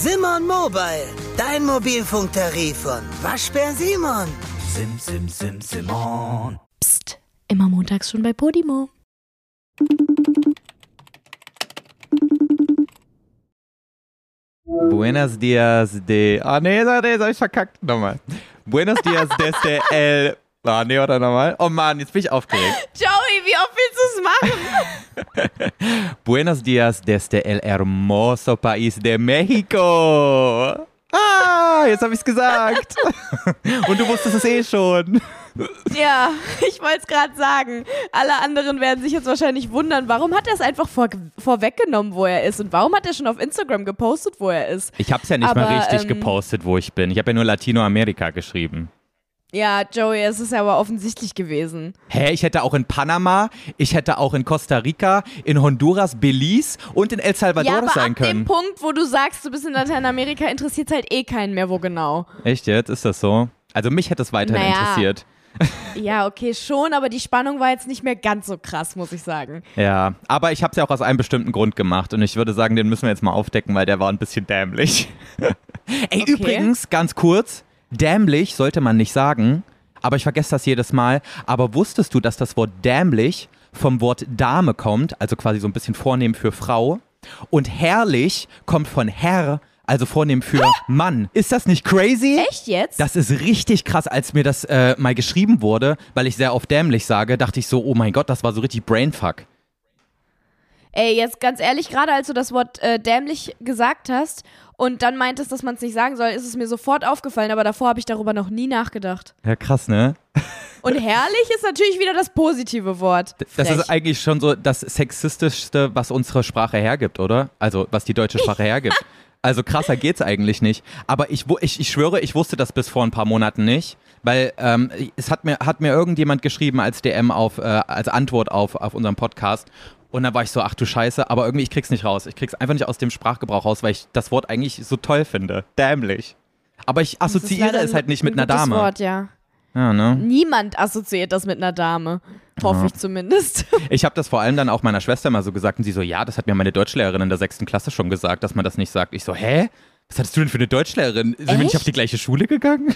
Simon Mobile, dein Mobilfunktarif von Waschbär Simon. Sim, sim, sim, Simon. Psst, immer montags schon bei Podimo. Buenos dias de. Ah, nee, nee, nee, hab ich verkackt. Nochmal. Buenos dias desde el. Ah, nee, oder nochmal? Oh Mann, jetzt bin ich aufgeregt. Joey, oft willst du es machen? Buenos dias desde el hermoso país de Mexico. Ah, jetzt habe ich's gesagt. Und du wusstest es eh schon. Ja, ich wollte es gerade sagen. Alle anderen werden sich jetzt wahrscheinlich wundern, warum hat er es einfach vor, vorweggenommen, wo er ist? Und warum hat er schon auf Instagram gepostet, wo er ist? Ich habe es ja nicht Aber, mal richtig ähm, gepostet, wo ich bin. Ich habe ja nur Latinoamerika geschrieben. Ja, Joey, es ist ja aber offensichtlich gewesen. Hä, ich hätte auch in Panama, ich hätte auch in Costa Rica, in Honduras, Belize und in El Salvador ja, aber sein ab können. dem Punkt, wo du sagst, du bist in Lateinamerika, interessiert halt eh keinen mehr, wo genau. Echt jetzt? Ist das so? Also mich hätte es weiterhin Naja. interessiert. Ja, okay, schon, aber die Spannung war jetzt nicht mehr ganz so krass, muss ich sagen. Ja, aber ich habe es ja auch aus einem bestimmten Grund gemacht und ich würde sagen, den müssen wir jetzt mal aufdecken, weil der war ein bisschen dämlich. Ey, Okay. übrigens, ganz kurz, dämlich sollte man nicht sagen, aber ich vergesse das jedes Mal. Aber wusstest du, dass das Wort dämlich vom Wort Dame kommt, also quasi so ein bisschen vornehm für Frau? Und herrlich kommt von Herr, also vornehm für Mann. Ist das nicht crazy? Echt jetzt? Das ist richtig krass, als mir das äh, mal geschrieben wurde, weil ich sehr oft dämlich sage, dachte ich so, oh mein Gott, das war so richtig Brainfuck. Ey, jetzt ganz ehrlich, gerade als du das Wort äh, dämlich gesagt hast und dann meintest, dass man es nicht sagen soll, ist es mir sofort aufgefallen, aber davor habe ich darüber noch nie nachgedacht. Ja, krass, ne? Und herrlich ist natürlich wieder das positive Wort. Das Frech. ist eigentlich schon so das sexistischste, was unsere Sprache hergibt, oder? Also, was die deutsche Sprache hergibt. Also krasser geht's eigentlich nicht. Aber ich, ich, ich schwöre, ich wusste das bis vor ein paar Monaten nicht, weil ähm, es hat mir, hat mir irgendjemand geschrieben als DM auf, äh, als Antwort auf, auf unserem Podcast. Und dann war ich so, ach du Scheiße, aber irgendwie, ich krieg's nicht raus. Ich krieg's einfach nicht aus dem Sprachgebrauch raus, weil ich das Wort eigentlich so toll finde. Dämlich. Aber ich Das assoziiere es halt nicht mit ein einer Dame. Wort, ja. Ja, ne? Niemand assoziiert das mit einer Dame. Hoffe ich zumindest. Ich habe das vor allem dann auch meiner Schwester mal so gesagt und sie so, ja, das hat mir meine Deutschlehrerin in der sechsten Klasse schon gesagt, dass man das nicht sagt. Ich so, hä? Was hattest du denn für eine Deutschlehrerin? Sind wir nicht auf die gleiche Schule gegangen?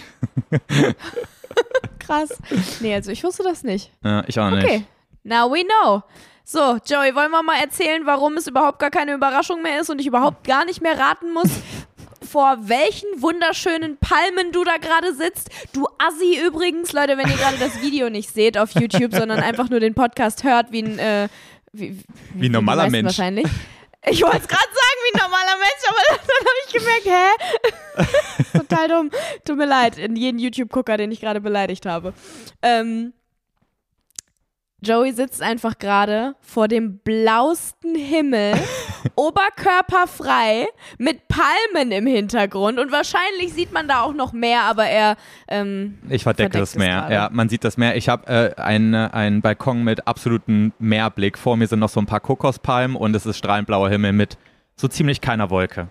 Krass. Nee, also ich wusste das nicht. Ja, ich auch nicht. Okay. Now we know. So, Joey, wollen wir mal erzählen, warum es überhaupt gar keine Überraschung mehr ist und ich überhaupt gar nicht mehr raten muss, vor welchen wunderschönen Palmen du da gerade sitzt? Du Assi übrigens, Leute, wenn ihr gerade das Video nicht seht auf YouTube, sondern einfach nur den Podcast hört, wie ein, äh, wie, Wie ein normaler Mensch. Wahrscheinlich. Ich wollte es gerade sagen, wie ein normaler Mensch, aber dann habe ich gemerkt, hä? Total dumm. Tut mir leid, in jeden YouTube-Gucker, den ich gerade beleidigt habe. Ähm, Joey sitzt einfach gerade vor dem blausten Himmel, oberkörperfrei, mit Palmen im Hintergrund und wahrscheinlich sieht man da auch noch mehr, aber er ähm, Ich verdecke das Meer. Ja, man sieht das Meer. Ich habe äh, einen, einen Balkon mit absolutem Meerblick. Vor mir sind noch so ein paar Kokospalmen und es ist strahlend blauer Himmel mit so ziemlich keiner Wolke.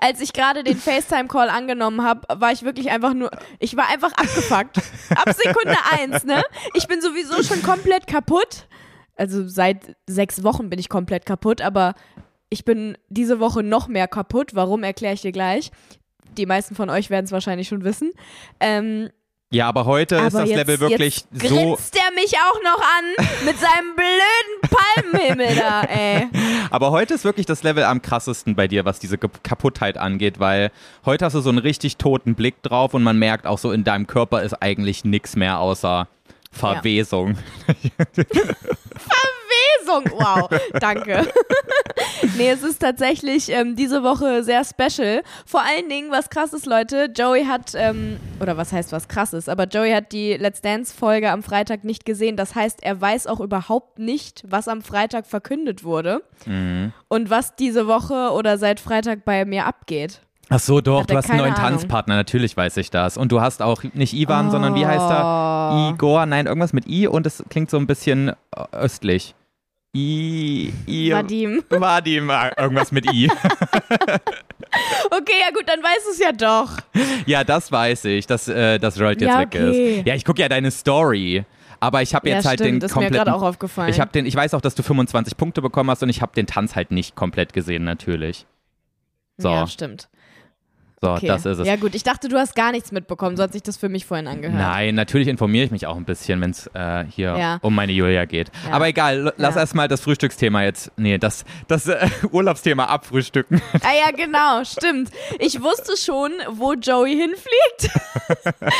Als ich gerade den FaceTime-Call angenommen habe, war ich wirklich einfach nur, ich war einfach abgefuckt. Ab Sekunde eins, ne? Ich bin sowieso schon komplett kaputt. Also seit sechs Wochen bin ich komplett kaputt, aber ich bin diese Woche noch mehr kaputt. Warum, erkläre ich dir gleich. Die meisten von euch werden es wahrscheinlich schon wissen. Ähm, Ja, aber heute ist aber das jetzt, Level wirklich jetzt so. grinst er mich auch noch an mit seinem blöden Palmenhimmel da, ey. Aber heute ist wirklich das Level am krassesten bei dir, was diese Kaputtheit angeht, weil heute hast du so einen richtig toten Blick drauf und man merkt auch so, in deinem Körper ist eigentlich nichts mehr außer Verwesung. Lesung. Wow, danke. nee, es ist tatsächlich ähm, diese Woche sehr special. Vor allen Dingen, was krass ist, Leute, Joey hat, ähm, oder was heißt was krass ist, aber Joey hat die Let's Dance-Folge am Freitag nicht gesehen. Das heißt, er weiß auch überhaupt nicht, was am Freitag verkündet wurde und was diese Woche oder seit Freitag bei mir abgeht. Ach so, doch, Hat du hast einen neuen Ahnung. Tanzpartner, natürlich weiß ich das. Und du hast auch nicht Ivan, sondern wie heißt er? Igor, nein, irgendwas mit I und es klingt so ein bisschen äh, östlich. I, I Vadim. Vadim, ah, irgendwas mit I. Okay, ja gut, dann weißt du es ja doch. ja, das weiß ich, dass äh, das jetzt Ja, weg okay. ist. Ja, ich gucke ja deine Story. Aber ich habe jetzt ja, halt stimmt, den das ist mir kompletten. gerade auch aufgefallen. ich habe den, ich weiß auch, dass du 25 Punkte bekommen hast und ich habe den Tanz halt nicht komplett gesehen, natürlich. So, Ja, stimmt. So Okay. das ist es. Ja gut, ich dachte, du hast gar nichts mitbekommen, so hat sich das für mich vorhin angehört. Nein, natürlich informiere ich mich auch ein bisschen, wenn es äh, hier Ja. um meine Julia geht. Ja. Aber egal, lass Ja. erstmal das Frühstücksthema jetzt, nee, das, das äh, Urlaubsthema abfrühstücken. Ah ja, genau, stimmt. Ich wusste schon, wo Joey hinfliegt.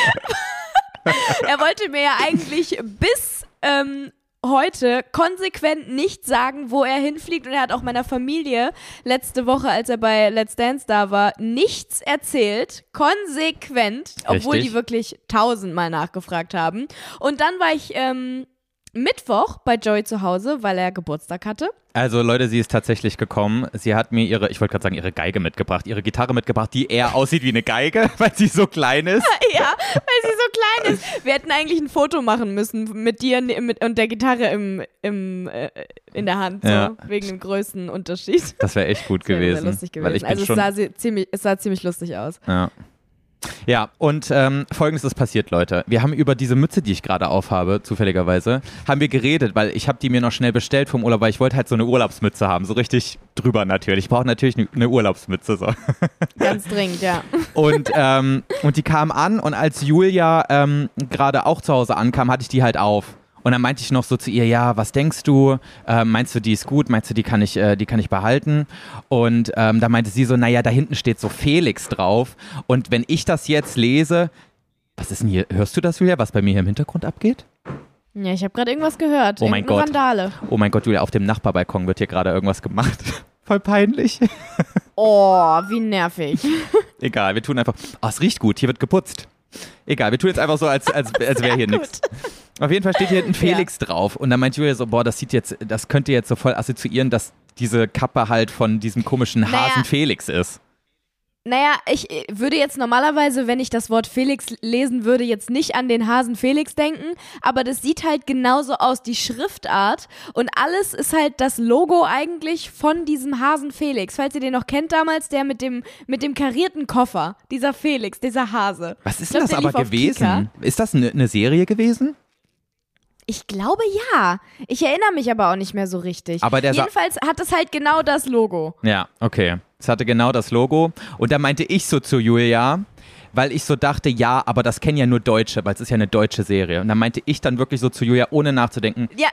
er wollte mir ja eigentlich bis ähm, heute konsequent nicht sagen, wo er hinfliegt. Und er hat auch meiner Familie letzte Woche, als er bei Let's Dance da war, nichts erzählt. Konsequent, obwohl Richtig. die wirklich tausendmal nachgefragt haben. Und dann war ich ähm, Mittwoch bei Joey zu Hause, weil er Geburtstag hatte. Also Leute, sie ist tatsächlich gekommen. Sie hat mir ihre, ich wollte gerade sagen, ihre Geige mitgebracht, ihre Gitarre mitgebracht, die eher aussieht wie eine Geige, weil sie so klein ist. Ja, weil sie so klein ist. Wir hätten eigentlich ein Foto machen müssen mit dir ne- mit, und der Gitarre im, im, äh, in der Hand, so, Ja. wegen dem Größenunterschied. Das wäre echt gut Das wäre gewesen. Sehr lustig gewesen. Weil ich also es sah, ziemlich, es sah ziemlich lustig aus. Ja. Ja, und ähm, folgendes ist passiert, Leute. Wir haben über diese Mütze, die ich gerade aufhabe, zufälligerweise, haben wir geredet, weil ich habe die mir noch schnell bestellt vom Urlaub, weil ich wollte halt so eine Urlaubsmütze haben, so richtig drüber natürlich. Ich brauche natürlich eine- Urlaubsmütze. So. Ganz dringend, ja. Und, ähm, und die kam an und als Julia ähm, gerade auch zu Hause ankam, hatte ich die halt auf. Und dann meinte ich noch so zu ihr, ja, was denkst du? Ähm, meinst du, die ist gut? Meinst du, die kann ich, äh, die kann ich behalten? Und ähm, da meinte sie so, naja, da hinten steht so Felix drauf. Und wenn ich das jetzt lese, was ist denn hier? Hörst du das, Julia, was bei mir hier im Hintergrund abgeht? Ja, ich habe gerade irgendwas gehört. Oh mein Gott. Randale. Oh mein Gott, Julia, auf dem Nachbarbalkon wird hier gerade irgendwas gemacht. Voll peinlich. Oh, wie nervig. Egal, wir tun einfach. Oh, es riecht gut, hier wird geputzt. Egal, wir tun jetzt einfach so, als, als, als wäre hier nichts. Auf jeden Fall steht hier hinten Felix drauf. Und dann meint Julia so, boah, das sieht jetzt, das könnte jetzt so voll assoziieren, dass diese Kappe halt von diesem komischen Naja. Hasen Felix ist. Naja, ich äh, würde jetzt normalerweise, wenn ich das Wort Felix lesen würde, jetzt nicht an den Hasen Felix denken, aber das sieht halt genauso aus, die Schriftart und alles ist halt das Logo eigentlich von diesem Hasen Felix. Falls ihr den noch kennt damals, der mit dem, mit dem karierten Koffer, dieser Felix, dieser Hase. Was ist glaub, das aber gewesen? Ist das eine ne Serie gewesen? Ich glaube ja. Ich erinnere mich aber auch nicht mehr so richtig. Aber der Jedenfalls hat es halt genau das Logo. Ja, okay. Es hatte genau das Logo. Und da meinte ich so zu Julia, weil ich so dachte, ja, aber das kennen ja nur Deutsche, weil es ist ja eine deutsche Serie. Und dann meinte ich dann wirklich so zu Julia, ohne nachzudenken, Ja,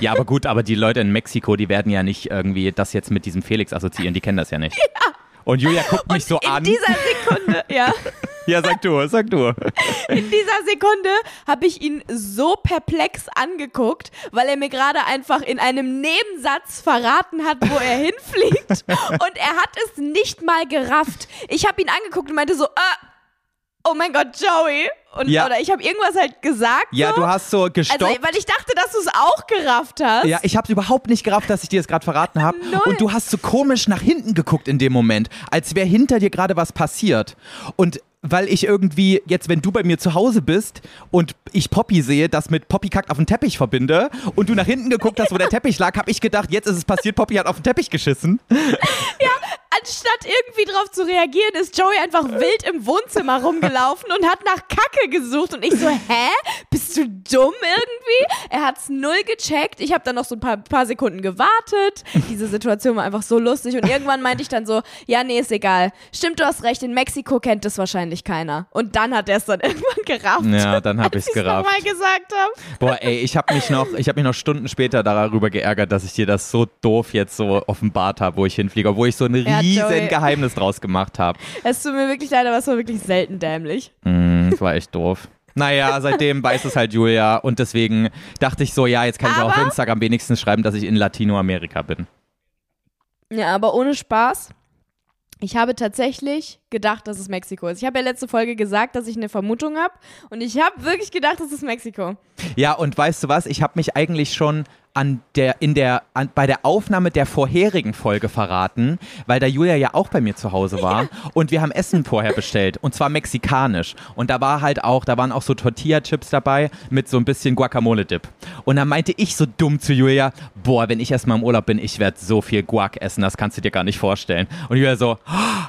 Ja, aber gut, aber die Leute in Mexiko, die werden ja nicht irgendwie das jetzt mit diesem Felix assoziieren, die kennen das ja nicht. Und Julia guckt mich so in an. dieser Sekunde, ja. Ja, sag du, sag du. In dieser Sekunde habe ich ihn so perplex angeguckt, weil er mir gerade einfach in einem Nebensatz verraten hat, wo er hinfliegt. Und er hat es nicht mal gerafft. Ich habe ihn angeguckt und meinte so, äh, oh mein Gott, Joey. Und, Ja. Oder ich habe irgendwas halt gesagt. Ja, so. du hast so gestoppt. Also, weil ich dachte, dass du es auch gerafft hast. ja, ich hab's überhaupt nicht gerafft, dass ich dir das gerade verraten habe. Und du hast so komisch nach hinten geguckt in dem Moment, als wäre hinter dir gerade was passiert. Und weil ich irgendwie jetzt, wenn du bei mir zu Hause bist und ich Poppy sehe, das mit Poppy kackt auf den Teppich verbinde und du nach hinten geguckt hast, wo der Teppich lag, habe ich gedacht, jetzt ist es passiert, Poppy hat auf den Teppich geschissen. Anstatt irgendwie drauf zu reagieren, ist Joey einfach wild im Wohnzimmer rumgelaufen und hat nach Kacke gesucht. Und ich so, hä? Bist du dumm irgendwie? Er hat's null gecheckt. Ich habe dann noch so ein paar, paar Sekunden gewartet. Diese Situation war einfach so lustig. Und irgendwann meinte ich dann so, ja, nee, ist egal. Stimmt, du hast recht, in Mexiko kennt das wahrscheinlich keiner. Und dann hat er es dann irgendwann gerafft. Ja, dann hab als ich's gerafft. nochmal gesagt habe. Boah, ey, ich habe mich noch, ich habe mich noch Stunden später darüber geärgert, dass ich dir das so doof jetzt so offenbart habe, wo ich hinfliege, obwohl ich so ein Ja, riesen Joey. Geheimnis draus gemacht habe. Es tut mir wirklich leid, aber es war wirklich selten dämlich. Mm, das war echt doof. Naja, seitdem weiß es halt Julia und deswegen dachte ich so, ja, jetzt kann ich auch auf Aber- Instagram wenigstens schreiben, dass ich in Latinoamerika bin. Ja, aber ohne Spaß. Ich habe tatsächlich gedacht, dass es Mexiko ist. Ich habe ja letzte Folge gesagt, dass ich eine Vermutung habe. Und ich habe wirklich gedacht, es ist Mexiko. Ja, und weißt du was? Ich habe mich eigentlich schon an der, in der, an, bei der Aufnahme der vorherigen Folge verraten, weil da Julia ja auch bei mir zu Hause war. Und wir haben Essen vorher bestellt. Und zwar mexikanisch. Und da war halt auch, da waren auch so Tortilla-Chips dabei mit so ein bisschen Guacamole-Dip. Und dann meinte ich so dumm zu Julia, boah, wenn ich erstmal im Urlaub bin, ich werde so viel Guac essen, das kannst du dir gar nicht vorstellen. Und Julia so, "Oh,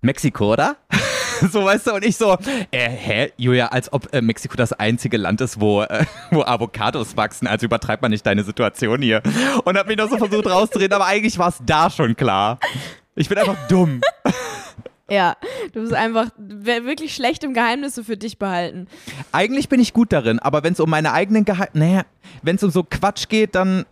Mexiko, oder? so, weißt du, und ich so, äh, hä, Julia, als ob äh, Mexiko das einzige Land ist, wo, äh, wo Avocados wachsen, also übertreibt man nicht deine Situation hier. Und hab mich noch so versucht rauszureden, aber eigentlich war es da schon klar. Ich bin einfach dumm. Ja, du bist einfach wirklich schlecht im Geheimnisse für dich behalten. Eigentlich bin ich gut darin, aber wenn es um meine eigenen Geheimnisse, naja, wenn es um so Quatsch geht, dann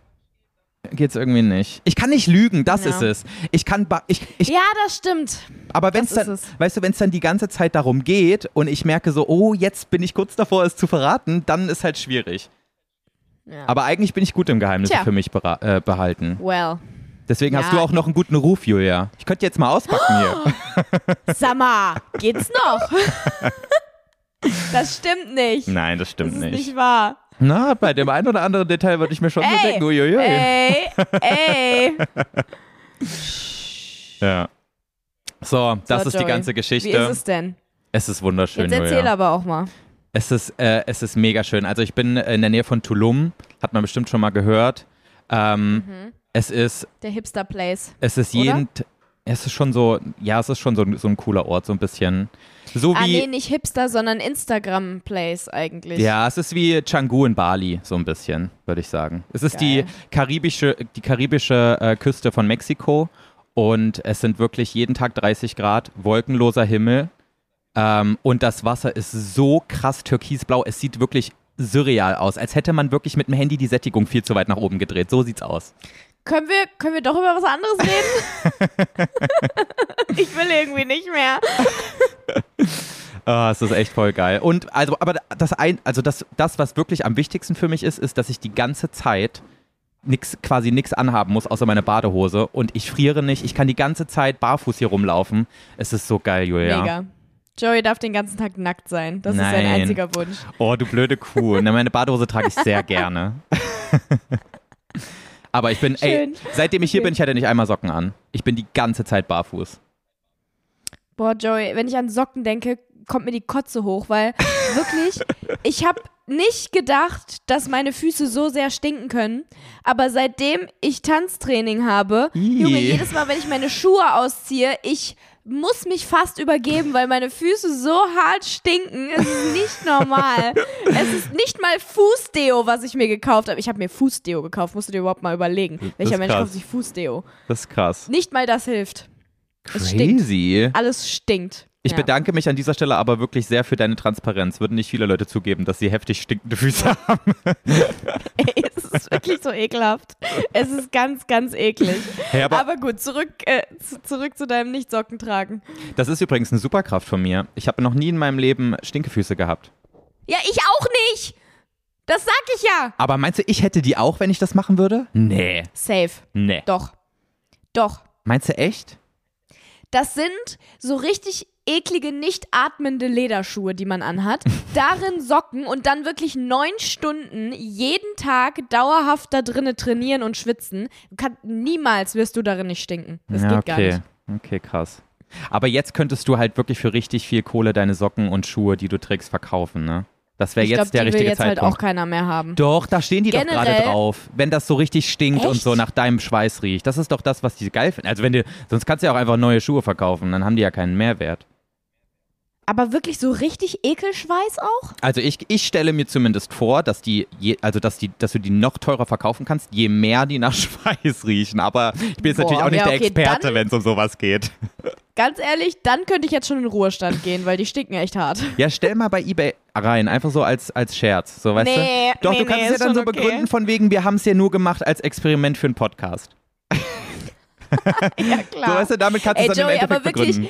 geht's irgendwie nicht. Ich kann nicht lügen, das Ja. ist es. Ich kann, ich, ich, Ja, das stimmt. aber wenn es das dann, weißt du, wenn es dann die ganze Zeit darum geht und ich merke so, oh, jetzt bin ich kurz davor, es zu verraten, dann ist halt schwierig. Ja. Aber eigentlich bin ich gut im Geheimnisse Tja. für mich äh, behalten. Well. Deswegen hast Ja. du auch noch einen guten Ruf, Julia. Ich könnte jetzt mal auspacken hier. Sag mal, geht's noch? das stimmt nicht. Nein, das das stimmt ist nicht. nicht wahr. Na, bei dem einen oder anderen Detail würde ich mir schon so Ey, denken, uiuiui. ey, ey. Ja. So, das So, ist die Joey, ganze Geschichte. Wie ist es denn? Es ist wunderschön, Jetzt erzähl Julia. aber auch mal. Es ist, äh, es ist mega schön. Also ich bin in der Nähe von Tulum, hat man bestimmt schon mal gehört. Ähm, Es ist, Der Hipster Place. es ist Oder? jeden, es ist schon so, ja, es ist schon so, so ein cooler Ort, so ein bisschen. So Ah, wie, nee, nicht Hipster, sondern Instagram Place eigentlich. ja, es ist wie Canggu in Bali, so ein bisschen, würde ich sagen. Es ist die karibische, die karibische äh, Küste von Mexiko und es sind wirklich jeden Tag 30 Grad, wolkenloser Himmel. Ähm, und das Wasser ist so krass türkisblau, es sieht wirklich surreal aus, als hätte man wirklich mit dem Handy die Sättigung viel zu weit nach oben gedreht. So sieht's aus. Können wir, können wir doch über was anderes reden? ich will irgendwie nicht mehr. Ah, es ist echt voll geil. Und also, aber das ein, also das, das, was wirklich am wichtigsten für mich ist, ist, dass ich die ganze Zeit nix, quasi nichts anhaben muss, außer meine Badehose. Und ich friere nicht. Ich kann die ganze Zeit barfuß hier rumlaufen. Es ist so geil, Julia. Mega. Joey darf den ganzen Tag nackt sein. Das ist sein Nein. einziger Wunsch. Oh, du blöde Kuh. Na, meine Badehose trage ich sehr gerne. Aber ich bin, ey, seitdem ich hier Okay. bin, ich hatte nicht einmal Socken an. Ich bin die ganze Zeit barfuß. Boah, Joey, wenn ich an Socken denke, kommt mir die Kotze hoch, weil wirklich, ich habe nicht gedacht, dass meine Füße so sehr stinken können. Aber seitdem ich Tanztraining habe. Junge, jedes Mal, wenn ich meine Schuhe ausziehe, ich muss mich fast übergeben, weil meine Füße so hart stinken. Es ist nicht normal. es ist nicht mal Fußdeo, was ich mir gekauft habe. Ich habe mir Fußdeo gekauft, musst du dir überhaupt mal überlegen. Welcher Mensch kauft sich Fußdeo? Das ist krass. Nicht mal das hilft. Es stinkt. Crazy. Alles stinkt. Ich Ja. bedanke mich an dieser Stelle aber wirklich sehr für deine Transparenz. Würden nicht viele Leute zugeben, dass sie heftig stinkende Füße haben. Ey, es ist wirklich so ekelhaft. Es ist ganz, ganz eklig. Hey, aber, Aber gut, zurück, äh, zu, zurück zu deinem Nicht-Socken tragen. das ist übrigens eine Superkraft von mir. Ich habe noch nie in meinem Leben Stinkefüße gehabt. Ja, ich auch nicht. Das sag ich ja. Aber meinst du, ich hätte die auch, wenn ich das machen würde? Nee. Safe. Nee. Doch. Doch. Meinst du echt? Das sind so richtig eklige, nicht atmende Lederschuhe, die man anhat. Darin Socken und dann wirklich neun Stunden jeden Tag dauerhaft da drinnen trainieren und schwitzen. Kann, niemals wirst du darin nicht stinken. Das ja, geht gar okay. nicht. Okay, krass. Aber jetzt könntest du halt wirklich für richtig viel Kohle deine Socken und Schuhe, die du trägst, verkaufen, ne? Das wäre jetzt glaube, der die will richtige jetzt halt Zeitpunkt. auch keiner mehr haben. Doch, da stehen die doch gerade Generell- drauf. Wenn das so richtig stinkt und Echt? so nach deinem Schweiß riecht. Das ist doch das, was die geil finden. Also wenn du, sonst kannst du ja auch einfach neue Schuhe verkaufen, dann haben die ja keinen Mehrwert. Aber wirklich so richtig Ekelschweiß auch? Also ich, ich stelle mir zumindest vor, dass die, je, also dass die, dass du die noch teurer verkaufen kannst, je mehr die nach Schweiß riechen. Aber ich bin jetzt Boah, natürlich auch nicht ja, der okay, Experte, wenn es um sowas geht. Ganz ehrlich, dann könnte ich jetzt schon in den Ruhestand gehen, weil die stinken echt hart. Ja, stell mal bei eBay rein, einfach so als, als Scherz. So, weißt Nee, du? Doch, nee, du kannst nee, es ja dann so okay. begründen, von wegen, wir haben es ja nur gemacht als Experiment für einen Podcast. Ja, So, klar. weißt du, damit kannst du es dann Joey, im Endeffekt aber wirklich, begründen.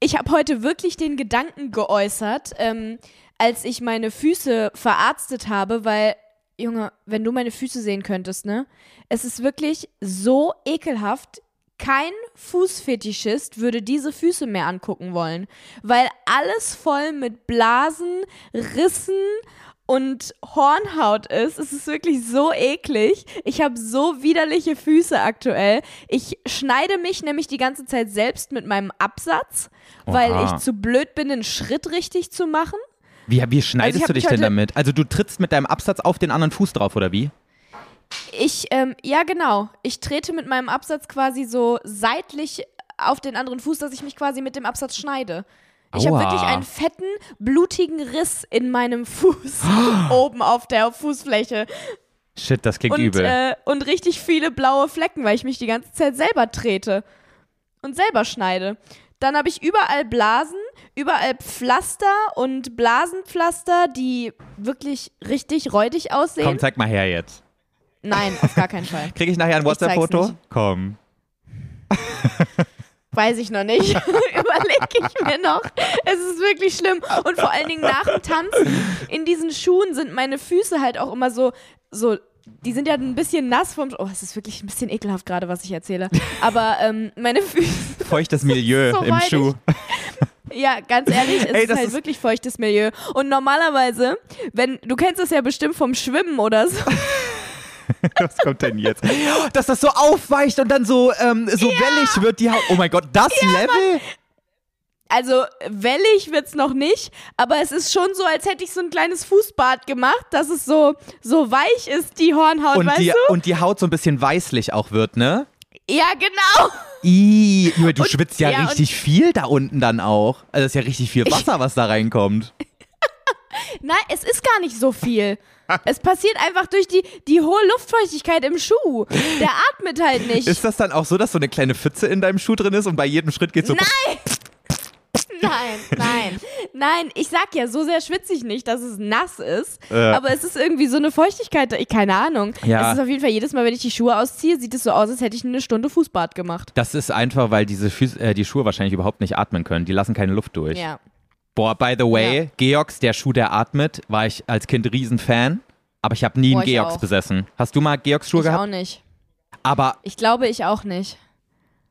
Ich habe heute wirklich den Gedanken geäußert, ähm, als ich meine Füße verarztet habe, weil, Junge, wenn du meine Füße sehen könntest, ne? Es ist wirklich so ekelhaft. Kein Fußfetischist würde diese Füße mehr angucken wollen, weil alles voll mit Blasen, Rissen und Hornhaut ist. Es ist wirklich so eklig. Ich habe so widerliche Füße aktuell. Ich schneide mich nämlich die ganze Zeit selbst mit meinem Absatz, weil Oha. ich zu blöd bin, einen Schritt richtig zu machen. Wie, wie schneidest hab du dich denn damit? Also du trittst mit deinem Absatz auf den anderen Fuß drauf, oder wie? Ich, ähm, ja genau. Ich trete mit meinem Absatz quasi so seitlich auf den anderen Fuß, dass ich mich quasi mit dem Absatz schneide. Ich habe wirklich einen fetten, blutigen Riss in meinem Fuß oben auf der Fußfläche. Shit, das klingt und, übel. äh, und richtig viele blaue Flecken, weil ich mich die ganze Zeit selber trete und selber schneide. Dann habe ich überall Blasen, überall Pflaster und Blasenpflaster, die wirklich richtig räudig aussehen. Komm, zeig mal her jetzt. Nein, auf gar keinen Fall. Kriege ich nachher ein WhatsApp-Foto? Komm. Weiß ich noch nicht. Überlege ich mir noch. Es ist wirklich schlimm. Und vor allen Dingen nach dem Tanzen in diesen Schuhen sind meine Füße halt auch immer so, so, die sind ja ein bisschen nass vom. Oh, es ist wirklich ein bisschen ekelhaft gerade, was ich erzähle. Aber ähm, meine Füße. Feuchtes Milieu So im. Schuh. Ja, ganz ehrlich, es Ey, ist halt ist- wirklich feuchtes Milieu. Und normalerweise, wenn, du kennst das ja bestimmt vom Schwimmen oder so. Was kommt denn jetzt? Dass das so aufweicht und dann so, ähm, so wellig wird die Haut. Oh mein Gott, das Level? Also wellig wird's noch nicht, aber es ist schon so, als hätte ich so ein kleines Fußbad gemacht, dass es so, so weich ist, die Hornhaut, Und weißt die, du? und die Haut so ein bisschen weißlich auch wird, ne? Ja, genau. Junge, du Und- schwitzt ja, ja, richtig viel da unten dann auch. Also das ist ja richtig viel Wasser, was da reinkommt. Nein, es ist gar nicht so viel. Es passiert einfach durch die, die hohe Luftfeuchtigkeit im Schuh. Der atmet halt nicht. Ist das dann auch so, dass so eine kleine Pfütze in deinem Schuh drin ist und bei jedem Schritt geht so. Nein! Nein, nein, nein. Ich sag ja, so sehr schwitze ich nicht, dass es nass ist. Ja. Aber es ist irgendwie so eine Feuchtigkeit, ich, keine Ahnung. Ja. Es ist auf jeden Fall jedes Mal, wenn ich die Schuhe ausziehe, sieht es so aus, als hätte ich eine Stunde Fußbad gemacht. Das ist einfach, weil diese Füß äh, die Schuhe wahrscheinlich überhaupt nicht atmen können. Die lassen keine Luft durch. Ja. Boah, by the way, Ja. Georgs, der Schuh, der atmet, war ich als Kind Riesenfan. Aber ich habe nie Boah, einen ich Georgs auch. besessen. Hast du mal Georgs Schuhe Ich auch gehabt? nicht. Aber Ich glaube, ich auch nicht.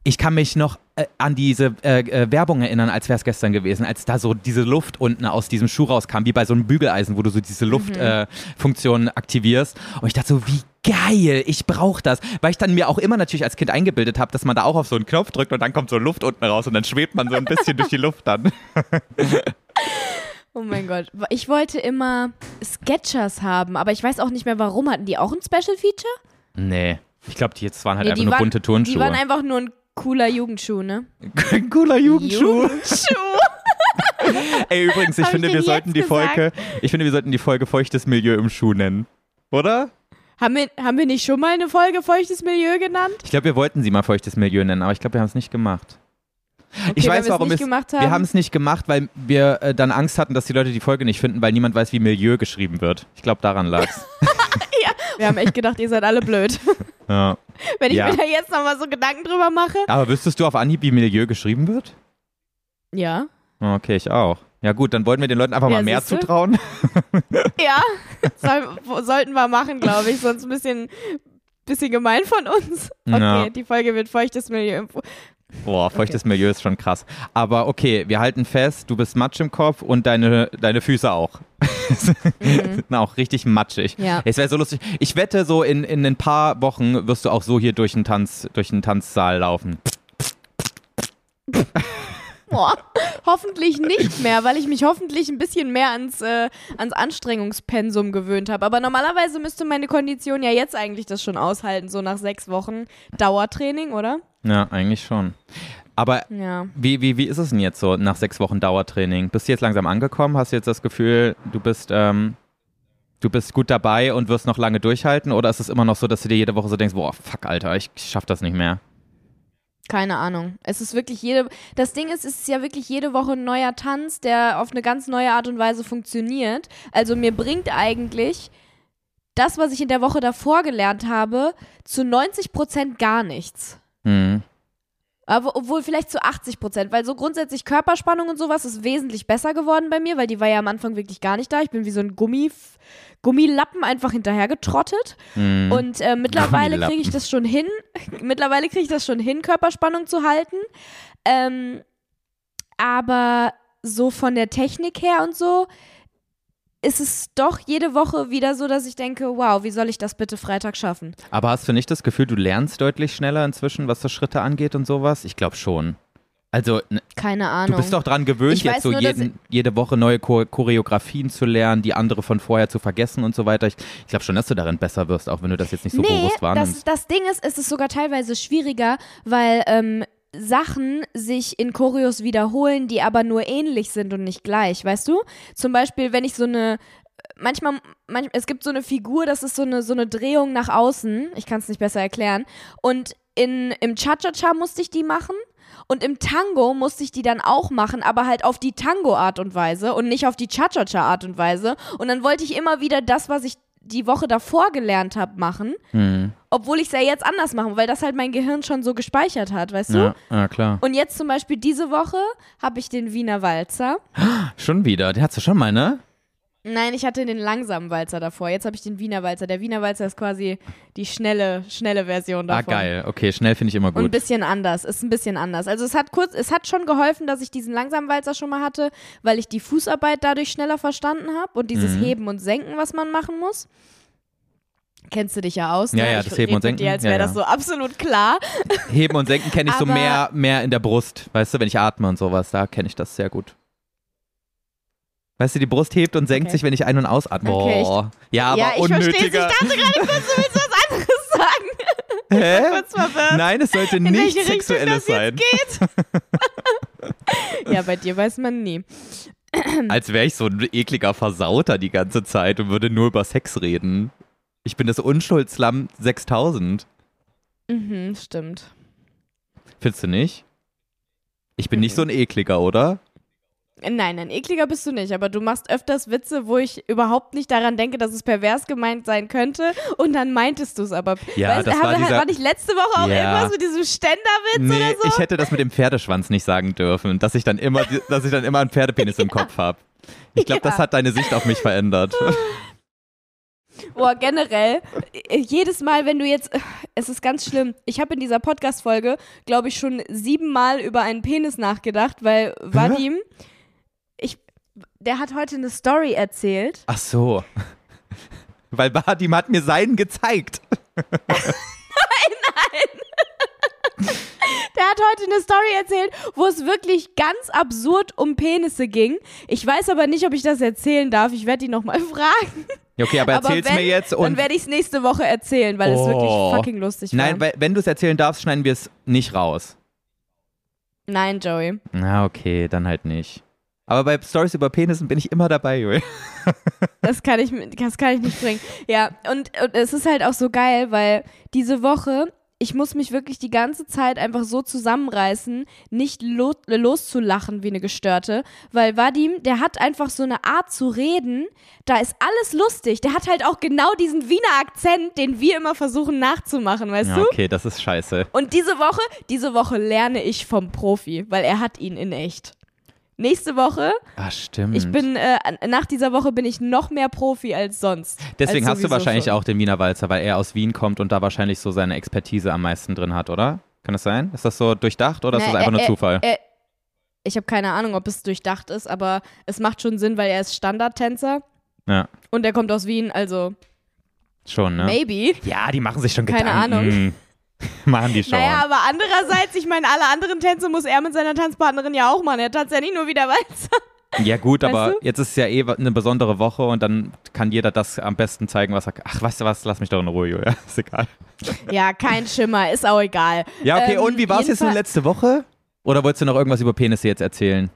ich kann mich noch äh, an diese äh, äh, Werbung erinnern, als wäre es gestern gewesen, als da so diese Luft unten aus diesem Schuh rauskam, wie bei so einem Bügeleisen, wo du so diese Luftfunktion äh, Funktion aktivierst. Und ich dachte so, wie geil, ich brauche das. Weil ich dann mir auch immer natürlich als Kind eingebildet habe, dass man da auch auf so einen Knopf drückt und dann kommt so Luft unten raus und dann schwebt man so ein bisschen durch die Luft dann. Oh mein Gott. Ich wollte immer Sketchers haben, aber ich weiß auch nicht mehr warum. Hatten die auch ein Special Feature? Nee. Ich glaube, die jetzt waren halt Nee, einfach nur waren- bunte Turnschuhe. Die waren einfach nur ein cooler Jugendschuh, ne? Ein cooler Jugendschuh. Jugendschuh. Ey, übrigens, ich Hab finde, ich wir sollten die gesagt? Folge, ich finde, wir sollten die Folge feuchtes Milieu im Schuh nennen. Oder? haben, wir, haben wir nicht schon mal eine Folge Feuchtes Milieu genannt? Ich glaube, wir wollten sie mal feuchtes Milieu nennen, aber ich glaube, wir haben es nicht gemacht. Okay, ich weiß, warum es es, nicht gemacht haben. wir haben es nicht gemacht, weil wir äh, dann Angst hatten, dass die Leute die Folge nicht finden, weil niemand weiß, wie Milieu geschrieben wird. Ich glaube, daran lag's. wir haben echt gedacht, ihr seid alle blöd. ja. Wenn ich Ja. mir da jetzt nochmal so Gedanken drüber mache. Aber wüsstest du auf Anhieb, wie Milieu geschrieben wird? Ja. Okay, ich auch. Ja gut, dann wollten wir den Leuten einfach Ja, mal mehr zutrauen. Ja. Soll, sollten wir machen, glaube ich. Sonst ein bisschen, bisschen gemein von uns. Okay, Ja. die Folge wird Feuchtes Milieu. Boah, feuchtes Milieu ist schon krass. Aber okay, wir halten fest, du bist Matsch im Kopf und deine, deine Füße auch. sind auch richtig matschig. Ja. Es wäre so lustig. Ich wette, so in, in ein paar Wochen wirst du auch so hier durch den, Tanz, durch den Tanzsaal laufen. Boah, hoffentlich nicht mehr, weil ich mich hoffentlich ein bisschen mehr ans, äh, ans Anstrengungspensum gewöhnt habe. Aber normalerweise müsste meine Kondition ja jetzt eigentlich das schon aushalten, so nach sechs Wochen Dauertraining, oder? Ja, eigentlich schon. Aber Ja. wie, wie, wie ist es denn jetzt so nach sechs Wochen Dauertraining? Bist du jetzt langsam angekommen? Hast du jetzt das Gefühl, du bist, ähm, du bist gut dabei und wirst noch lange durchhalten? Oder ist es immer noch so, dass du dir jede Woche so denkst, boah, fuck, Alter, ich schaff das nicht mehr? Keine Ahnung. Es ist wirklich jede. Das Ding ist, es ist ja wirklich jede Woche ein neuer Tanz, der auf eine ganz neue Art und Weise funktioniert. Also mir bringt eigentlich das, was ich in der Woche davor gelernt habe, zu 90 Prozent gar nichts. Mhm. Aber obwohl vielleicht zu 80 Prozent, weil so grundsätzlich Körperspannung und sowas ist wesentlich besser geworden bei mir, weil die war ja am Anfang wirklich gar nicht da. Ich bin wie so ein Gummi, Gummilappen einfach hinterhergetrottet. Mhm. Und äh, mittlerweile kriege ich das schon hin. mittlerweile kriege ich das schon hin, Körperspannung zu halten. Ähm, aber so von der Technik her und so ist es doch jede Woche wieder so, dass ich denke, wow, wie soll ich das bitte Freitag schaffen? Aber hast du nicht das Gefühl, du lernst deutlich schneller inzwischen, was so Schritte angeht und sowas? Ich glaube schon. Also, Keine Ahnung. du bist doch dran gewöhnt, Ich jetzt so nur, jeden, jede Woche neue Chor Choreografien zu lernen, die andere von vorher zu vergessen und so weiter. Ich, ich glaube schon, dass du darin besser wirst, auch wenn du das jetzt nicht so nee, bewusst das, wahrnimmst. das Ding ist, es ist sogar teilweise schwieriger, weil ähm, Sachen sich in Choreos wiederholen, die aber nur ähnlich sind und nicht gleich, weißt du? Zum Beispiel, wenn ich so eine Manchmal, manch, es gibt so eine Figur, das ist so eine, so eine Drehung nach außen. Ich kann es nicht besser erklären. Und in, im Cha-Cha-Cha musste ich die machen. Und im Tango musste ich die dann auch machen, aber halt auf die Tango-Art und Weise und nicht auf die Cha-Cha-Cha-Art und Weise. Und dann wollte ich immer wieder das, was ich die Woche davor gelernt habe, machen, Hm. obwohl ich es ja jetzt anders mache, weil das halt mein Gehirn schon so gespeichert hat, weißt du? Ja, ja, klar. Und jetzt zum Beispiel diese Woche habe ich den Wiener Walzer. Schon wieder. Den hast du schon mal, ne? Nein, ich hatte den langsamen Walzer davor. Jetzt habe ich den Wiener Walzer. Der Wiener Walzer ist quasi die schnelle, schnelle Version Ah, davon. geil. Okay, schnell finde ich immer Und ein gut. bisschen anders, ist ein bisschen anders. Also es hat kurz, es hat schon geholfen, dass ich diesen langsamen Walzer schon mal hatte, weil ich die Fußarbeit dadurch schneller verstanden habe und dieses Mhm. Heben und Senken, was man machen muss. Kennst du dich ja aus? Ja, ne? ja, ich das Heben und Senken, dir, als ja, wäre ja. das so absolut klar. Heben und Senken kenne ich so mehr, mehr in der Brust. Weißt du, wenn ich atme und sowas, da kenne ich das sehr gut. Weißt du, die Brust hebt und senkt Okay. sich, wenn ich ein- und ausatme. Okay, Boah. ja, aber ja, ich verstehe es. Ich unnötiger. dachte gerade kurz, du willst was anderes sagen. Hä? kurz verwirrt. Nein, es sollte In nicht Sexuelles sein. ja, bei dir weiß man nie. Als wäre ich so ein ekliger Versauter die ganze Zeit und würde nur über Sex reden. Ich bin das Unschuldslamm 6000. Mhm, stimmt. Findest du nicht? Ich bin nicht so ein ekliger, oder? Nein, nein, ekliger bist du nicht, aber du machst öfters Witze, wo ich überhaupt nicht daran denke, dass es pervers gemeint sein könnte und dann meintest du es aber. Ja, weißt, das habe- war dieser- war nicht letzte Woche auch Ja. irgendwas mit diesem Ständerwitz Nee, oder so? ich hätte das mit dem Pferdeschwanz nicht sagen dürfen, dass ich dann immer, dass ich dann immer einen Pferdepenis im Kopf habe. Ich glaube, Ja. das hat deine Sicht auf mich verändert. Boah, generell, äh, jedes Mal, wenn du jetzt, äh, es ist ganz schlimm. Ich habe in dieser Podcast-Folge, glaube ich, schon siebenmal über einen Penis nachgedacht, weil Vadim, ich, der hat heute eine Story erzählt. Ach so. Weil Badim hat mir seinen gezeigt. Der hat heute eine Story erzählt, wo es wirklich ganz absurd um Penisse ging. Ich weiß aber nicht, ob ich das erzählen darf. Ich werde ihn nochmal fragen. Okay, aber erzähl's wenn, mir jetzt Dann und. werde ich es nächste Woche erzählen, weil es wirklich Oh. fucking lustig war. Nein, wenn du es erzählen darfst, schneiden wir es nicht raus. Nein, Joey. Na, okay, dann halt nicht. Aber bei Stories über Penissen bin ich immer dabei, Joey. Das kann ich, das kann ich nicht bringen. Ja, und, und es ist halt auch so geil, weil diese Woche, ich muss mich wirklich die ganze Zeit einfach so zusammenreißen, nicht lo loszulachen wie eine Gestörte, weil Vadim, der hat einfach so eine Art zu reden, da ist alles lustig. Der hat halt auch genau diesen Wiener Akzent, den wir immer versuchen nachzumachen, weißt Ja, du? okay, das ist scheiße. Und diese Woche, diese Woche lerne ich vom Profi, weil er hat ihn in echt. Nächste Woche, Ah, stimmt. ich bin, äh, nach dieser Woche bin ich noch mehr Profi als sonst. Deswegen als hast du wahrscheinlich schon. auch den Wiener Walzer, weil er aus Wien kommt und da wahrscheinlich so seine Expertise am meisten drin hat, oder? Kann das sein? Ist das so durchdacht oder ist Na, das einfach äh, nur Zufall? äh, ich habe keine Ahnung, ob es durchdacht ist, aber es macht schon Sinn, weil er ist Standardtänzer ja, und er kommt aus Wien, also schon, ne? maybe. Ja, die machen sich schon Keine Gedanken. Ahnung. machen die schon. Naja, aber andererseits, ich meine, alle anderen Tänze muss er mit seiner Tanzpartnerin ja auch machen. Er tanzt ja nicht nur wieder Walzer. ja gut, Weißt aber du? jetzt ist es ja eh eine besondere Woche und dann kann jeder das am besten zeigen, was er Ach, weißt du was, lass mich doch in Ruhe, Julia. Ist egal. Ja, kein Schimmer, ist auch egal. Ja, okay, Ähm, und wie war es jetzt nur letzte Woche? Oder wolltest du noch irgendwas über Penisse jetzt erzählen?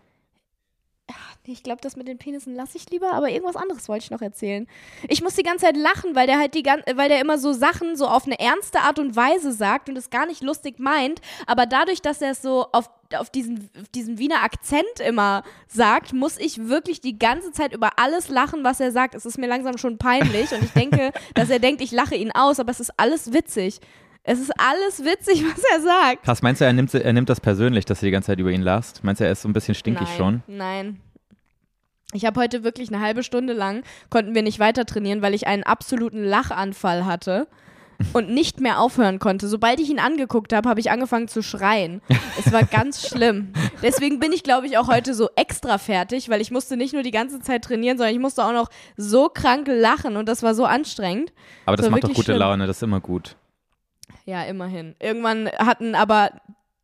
Ich glaube, das mit den Penissen lasse ich lieber, aber irgendwas anderes wollte ich noch erzählen. Ich muss die ganze Zeit lachen, weil der halt die gan weil der immer so Sachen so auf eine ernste Art und Weise sagt und es gar nicht lustig meint, aber dadurch, dass er es so auf, auf, diesen, auf diesen Wiener Akzent immer sagt, muss ich wirklich die ganze Zeit über alles lachen, was er sagt. Es ist mir langsam schon peinlich und ich denke, dass er denkt, ich lache ihn aus, aber es ist alles witzig. Es ist alles witzig, was er sagt. Krass, meinst du, er nimmt, er nimmt das persönlich, dass du die ganze Zeit über ihn lachst? Meinst du, er ist so ein bisschen stinkig nein, schon? Nein. Ich habe heute wirklich eine halbe Stunde lang, konnten wir nicht weiter trainieren, weil ich einen absoluten Lachanfall hatte und nicht mehr aufhören konnte. Sobald ich ihn angeguckt habe, habe ich angefangen zu schreien. Es war ganz schlimm. Deswegen bin ich, glaube ich, auch heute so extra fertig, weil ich musste nicht nur die ganze Zeit trainieren, sondern ich musste auch noch so krank lachen und das war so anstrengend. Aber das war macht doch gute schlimm. Laune, das ist immer gut. Ja, immerhin. Irgendwann hatten aber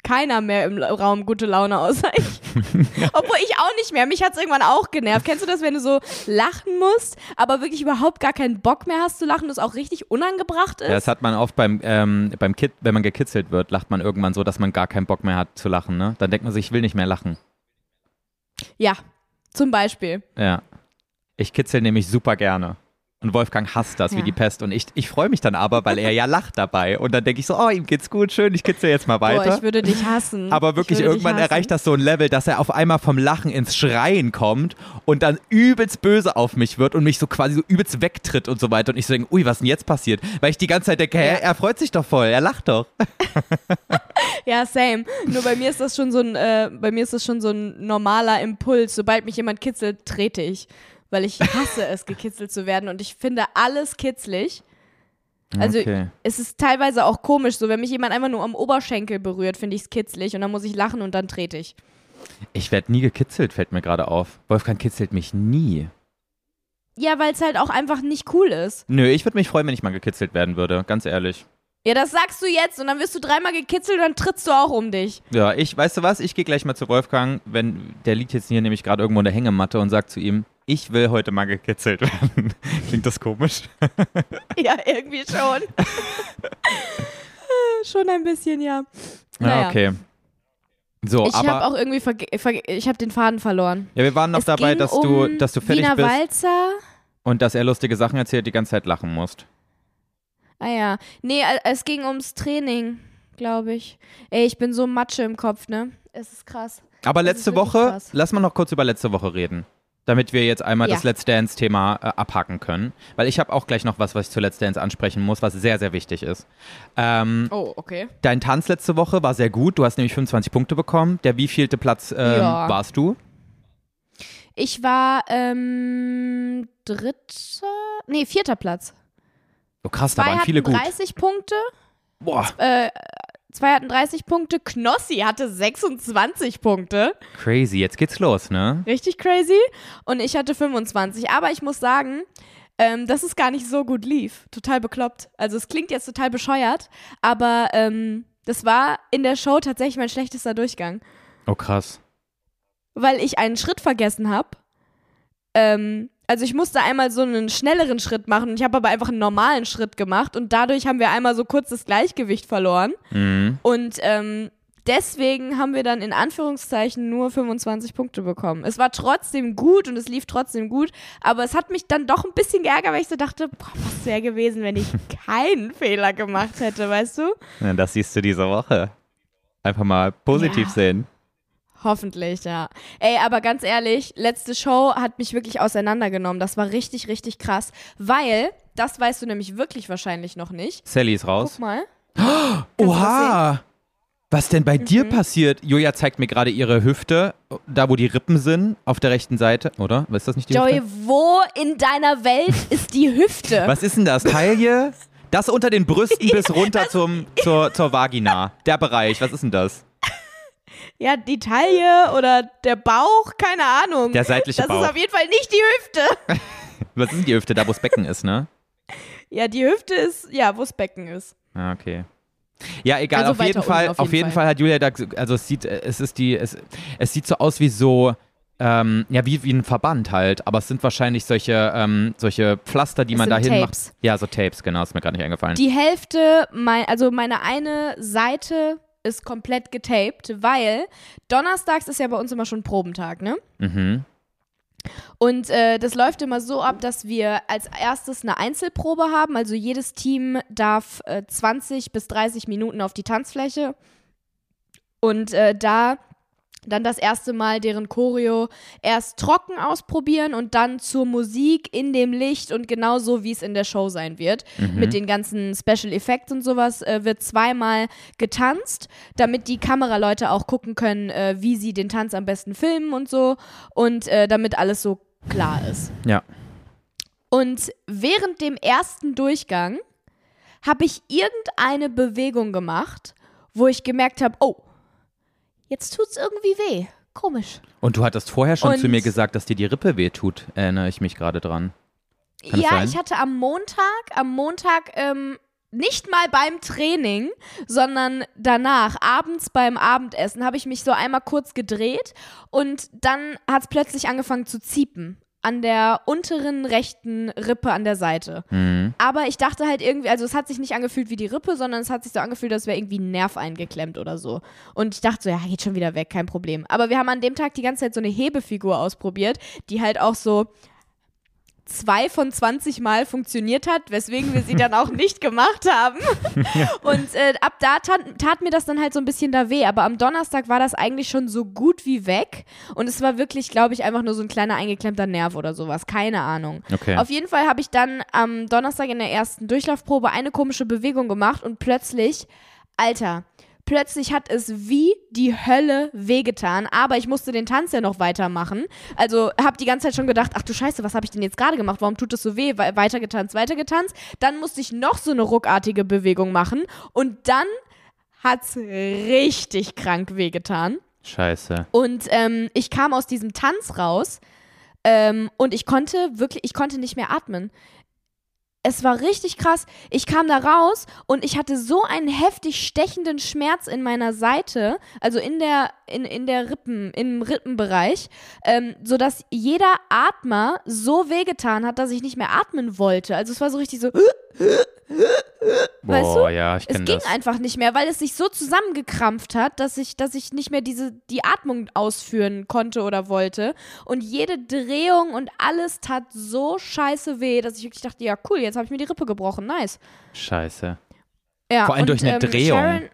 keiner mehr im Raum gute Laune außer ich. Obwohl ich auch nicht mehr. Mich hat es irgendwann auch genervt. Kennst du das, wenn du so lachen musst, aber wirklich überhaupt gar keinen Bock mehr hast zu lachen, das auch richtig unangebracht ist? Ja, das hat man oft beim, ähm, beim Kid, wenn man gekitzelt wird, lacht man irgendwann so, dass man gar keinen Bock mehr hat zu lachen, ne? Dann denkt man sich, ich will nicht mehr lachen. ja, zum Beispiel. Ja. Ich kitzel nämlich super gerne. Und Wolfgang hasst das wie Ja. die Pest. Und ich, ich freue mich dann aber, weil er ja lacht dabei. Und dann denke ich so, oh, ihm geht's gut, schön, ich kitzel jetzt mal weiter. Boah, ich würde dich hassen. Aber wirklich, irgendwann erreicht das so ein Level, dass er auf einmal vom Lachen ins Schreien kommt und dann übelst böse auf mich wird und mich so quasi so übelst wegtritt und so weiter. Und ich so denke, ui, was ist denn jetzt passiert? Weil ich die ganze Zeit denke, hä, Ja. er freut sich doch voll, er lacht doch. Ja, same. Nur bei mir ist das schon so ein, äh, bei mir ist das schon so ein normaler Impuls. Sobald mich jemand kitzelt, trete ich. Weil ich hasse es, gekitzelt zu werden. Und ich finde alles kitzlig. Also Okay. es ist teilweise auch komisch, so wenn mich jemand einfach nur am Oberschenkel berührt, finde ich es kitzlig und dann muss ich lachen und dann trete ich. Ich werde nie gekitzelt, fällt mir gerade auf. Wolfgang kitzelt mich nie. Ja, weil es halt auch einfach nicht cool ist. Nö, ich würde mich freuen, wenn ich mal gekitzelt werden würde, ganz ehrlich. Ja, das sagst du jetzt und dann wirst du dreimal gekitzelt und dann trittst du auch um dich. Ja, ich, weißt du was, ich gehe gleich mal zu Wolfgang, wenn, der liegt jetzt hier nämlich gerade irgendwo in der Hängematte und sagt zu ihm, ich will heute mal gekitzelt werden. Klingt das komisch? Ja, irgendwie schon. schon ein bisschen, ja. Ja, Naja. okay. So, Ich habe auch irgendwie, ich habe den Faden verloren. ja, wir waren noch es dabei, dass um du, dass du fertig Wiener bist Walzer. und dass er lustige Sachen erzählt, die ganze Zeit lachen musst. Ah ja. Nee, es ging ums Training, glaube ich. Ey, ich bin so Matsche im Kopf, ne? Es ist krass. Aber letzte Woche, krass. lass mal noch kurz über letzte Woche reden. Damit wir jetzt einmal Ja. das Let's Dance-Thema äh, abhaken können. Weil ich habe auch gleich noch was, was ich zu Let's Dance ansprechen muss, was sehr, sehr wichtig ist. Ähm, Oh, okay. Dein Tanz letzte Woche war sehr gut. Du hast nämlich 25 Punkte bekommen. Der wievielte Platz ähm, Ja. warst du? Ich war ähm, dritter, nee, vierter Platz. Oh krass, da Zwei waren viele gut. 30 Punkte, Boah, äh, zwei hatten 30 Punkte, Knossi hatte 26 Punkte. crazy. Jetzt geht's los, ne? Richtig crazy. Und ich hatte 25. Aber ich muss sagen, ähm, dass es gar nicht so gut lief. Total bekloppt. Also es klingt jetzt total bescheuert, aber ähm, das war in der Show tatsächlich mein schlechtester Durchgang. Oh krass. Weil ich einen Schritt vergessen habe. Ähm, also ich musste einmal so einen schnelleren Schritt machen und ich habe aber einfach einen normalen Schritt gemacht und dadurch haben wir einmal so kurz das Gleichgewicht verloren. Mhm. Und ähm, deswegen haben wir dann in Anführungszeichen nur 25 Punkte bekommen. Es war trotzdem gut und es lief trotzdem gut, aber es hat mich dann doch ein bisschen geärgert, weil ich so dachte, boah, was wäre gewesen, wenn ich keinen Fehler gemacht hätte, weißt du? Ja, das siehst du diese Woche. Einfach mal positiv Ja. sehen. Hoffentlich, ja. Ey, aber ganz ehrlich, letzte Show hat mich wirklich auseinandergenommen. Das war richtig, richtig krass, weil, das weißt du nämlich wirklich wahrscheinlich noch nicht. Sally ist raus. Guck mal. Du Oha! Was denn bei dir Mhm. passiert? Julia zeigt mir gerade ihre Hüfte, da wo die Rippen sind, auf der rechten Seite, oder? Ist das nicht die Joey, Hüfte? wo in deiner Welt ist die Hüfte? Was ist denn das? Taille? Das unter den Brüsten bis runter zum, zur, zur Vagina. Der Bereich, was ist denn das? Ja, die Taille oder der Bauch, keine Ahnung. Der seitliche das Bauch. ist auf jeden Fall nicht die Hüfte. Was ist denn die Hüfte? Da, wo das Becken ist, ne? Ja, die Hüfte ist, ja, wo das Becken ist. Ah, okay. Ja, egal, Also auf jeden Fall, unten, auf auf jeden jeden Fall. Hat Julia da, also es sieht, es ist die, es, es sieht so aus wie so, ähm, ja, wie, wie ein Verband halt, aber es sind wahrscheinlich solche, ähm, solche Pflaster, die Es man dahin Tapes. macht. Ja, so Tapes, genau, ist mir gerade nicht eingefallen. Die Hälfte, mein, also meine eine Seite ist komplett getaped, weil donnerstags ist ja bei uns immer schon Probentag, ne? mhm. Und äh, das läuft immer so ab, dass wir als erstes eine Einzelprobe haben. Also jedes Team darf äh, 20 bis 30 Minuten auf die Tanzfläche. Und äh, da dann das erste Mal deren Choreo erst trocken ausprobieren und dann zur Musik in dem Licht und genauso wie es in der Show sein wird. Mit den ganzen Special Effects und sowas äh, wird zweimal getanzt, damit die Kameraleute auch gucken können, äh, wie sie den Tanz am besten filmen und so und äh, damit alles so klar ist. Ja. Und während dem ersten Durchgang habe ich irgendeine Bewegung gemacht, wo ich gemerkt habe, oh, jetzt tut's irgendwie weh. Komisch. Und du hattest vorher schon zu Und- mir gesagt, dass dir die Rippe wehtut, erinnere ich mich gerade dran. Kann ja, ich hatte am Montag, am Montag ähm, nicht mal beim Training, sondern danach, abends beim Abendessen, habe ich mich so einmal kurz gedreht und dann hat es plötzlich angefangen zu ziepen. An der unteren rechten Rippe an der Seite. Mhm. Aber ich dachte halt irgendwie, also es hat sich nicht angefühlt wie die Rippe, sondern es hat sich so angefühlt, als wäre irgendwie ein Nerv eingeklemmt oder so. Und ich dachte so, ja, geht schon wieder weg, kein Problem. Aber wir haben an dem Tag die ganze Zeit so eine Hebefigur ausprobiert, die halt auch so zwei von 20 Mal funktioniert hat, weswegen wir sie dann auch nicht gemacht haben. Und äh, ab da tat, tat mir das dann halt so ein bisschen da weh. Aber am Donnerstag war das eigentlich schon so gut wie weg. Und es war wirklich, glaube ich, einfach nur so ein kleiner eingeklemmter Nerv oder sowas. Keine Ahnung. Okay. Auf jeden Fall habe ich dann am Donnerstag in der ersten Durchlaufprobe eine komische Bewegung gemacht und plötzlich, Alter, plötzlich hat es wie die Hölle wehgetan, aber ich musste den Tanz ja noch weitermachen. Also habe die ganze Zeit schon gedacht, ach du Scheiße, was habe ich denn jetzt gerade gemacht? Warum tut es so weh? We- Weiter getanzt, weiter getanzt. Dann musste ich noch so eine ruckartige Bewegung machen und dann hat's richtig krank wehgetan. Scheiße. Und ähm, ich kam aus diesem Tanz raus ähm, und ich konnte wirklich, ich konnte nicht mehr atmen. Es war richtig krass. Ich kam da raus und ich hatte so einen heftig stechenden Schmerz in meiner Seite, also in der, in, in der Rippen, im Rippenbereich, ähm, sodass jeder Atmer so wehgetan hat, dass ich nicht mehr atmen wollte. Also es war so richtig so, Weißt Boah, ja, ich es kenne ging das. einfach nicht mehr, weil es sich so zusammengekrampft hat, dass ich, dass ich nicht mehr diese, die Atmung ausführen konnte oder wollte. Und jede Drehung und alles tat so scheiße weh, dass ich wirklich dachte, ja cool, jetzt habe ich mir die Rippe gebrochen, nice. Scheiße. Ja, Vor allem und, durch eine ähm, Drehung. Sharon,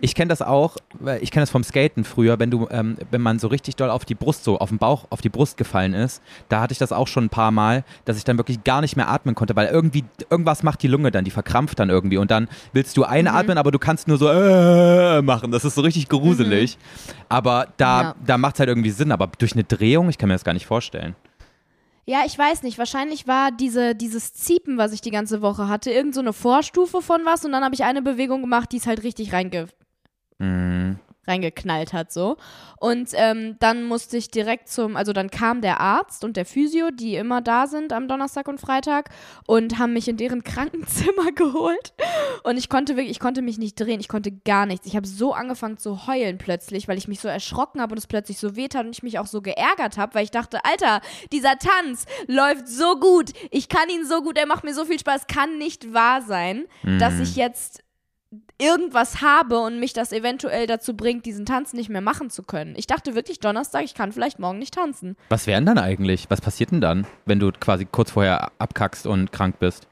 Ich kenne das auch, ich kenne das vom Skaten früher, wenn du, ähm, wenn man so richtig doll auf die Brust, so auf den Bauch, auf die Brust gefallen ist, da hatte ich das auch schon ein paar Mal, dass ich dann wirklich gar nicht mehr atmen konnte, weil irgendwie, irgendwas macht die Lunge dann, die verkrampft dann irgendwie und dann willst du Mhm. einatmen, aber du kannst nur so äh, machen, das ist so richtig gruselig. Aber da, Mhm. Ja. da macht es halt irgendwie Sinn, aber durch eine Drehung, ich kann mir das gar nicht vorstellen. Ja, ich weiß nicht. Wahrscheinlich war diese, dieses Ziepen, was ich die ganze Woche hatte, irgend so eine Vorstufe von was und dann habe ich eine Bewegung gemacht, die es halt richtig reinge Mhm. Reingeknallt hat so. Und ähm, dann musste ich direkt zum, also dann kam der Arzt und der Physio, die immer da sind am Donnerstag und Freitag und haben mich in deren Krankenzimmer geholt. Und ich konnte wirklich, ich konnte mich nicht drehen, ich konnte gar nichts. Ich habe so angefangen zu heulen plötzlich, weil ich mich so erschrocken habe und es plötzlich so wehtat und ich mich auch so geärgert habe, weil ich dachte, Alter, dieser Tanz läuft so gut, ich kann ihn so gut, er macht mir so viel Spaß, kann nicht wahr sein, dass ich jetzt irgendwas habe und mich das eventuell dazu bringt, diesen Tanz nicht mehr machen zu können. Ich dachte wirklich Donnerstag, ich kann vielleicht morgen nicht tanzen. Was wären dann eigentlich? Was passiert denn dann, wenn du quasi kurz vorher abkackst und krank bist?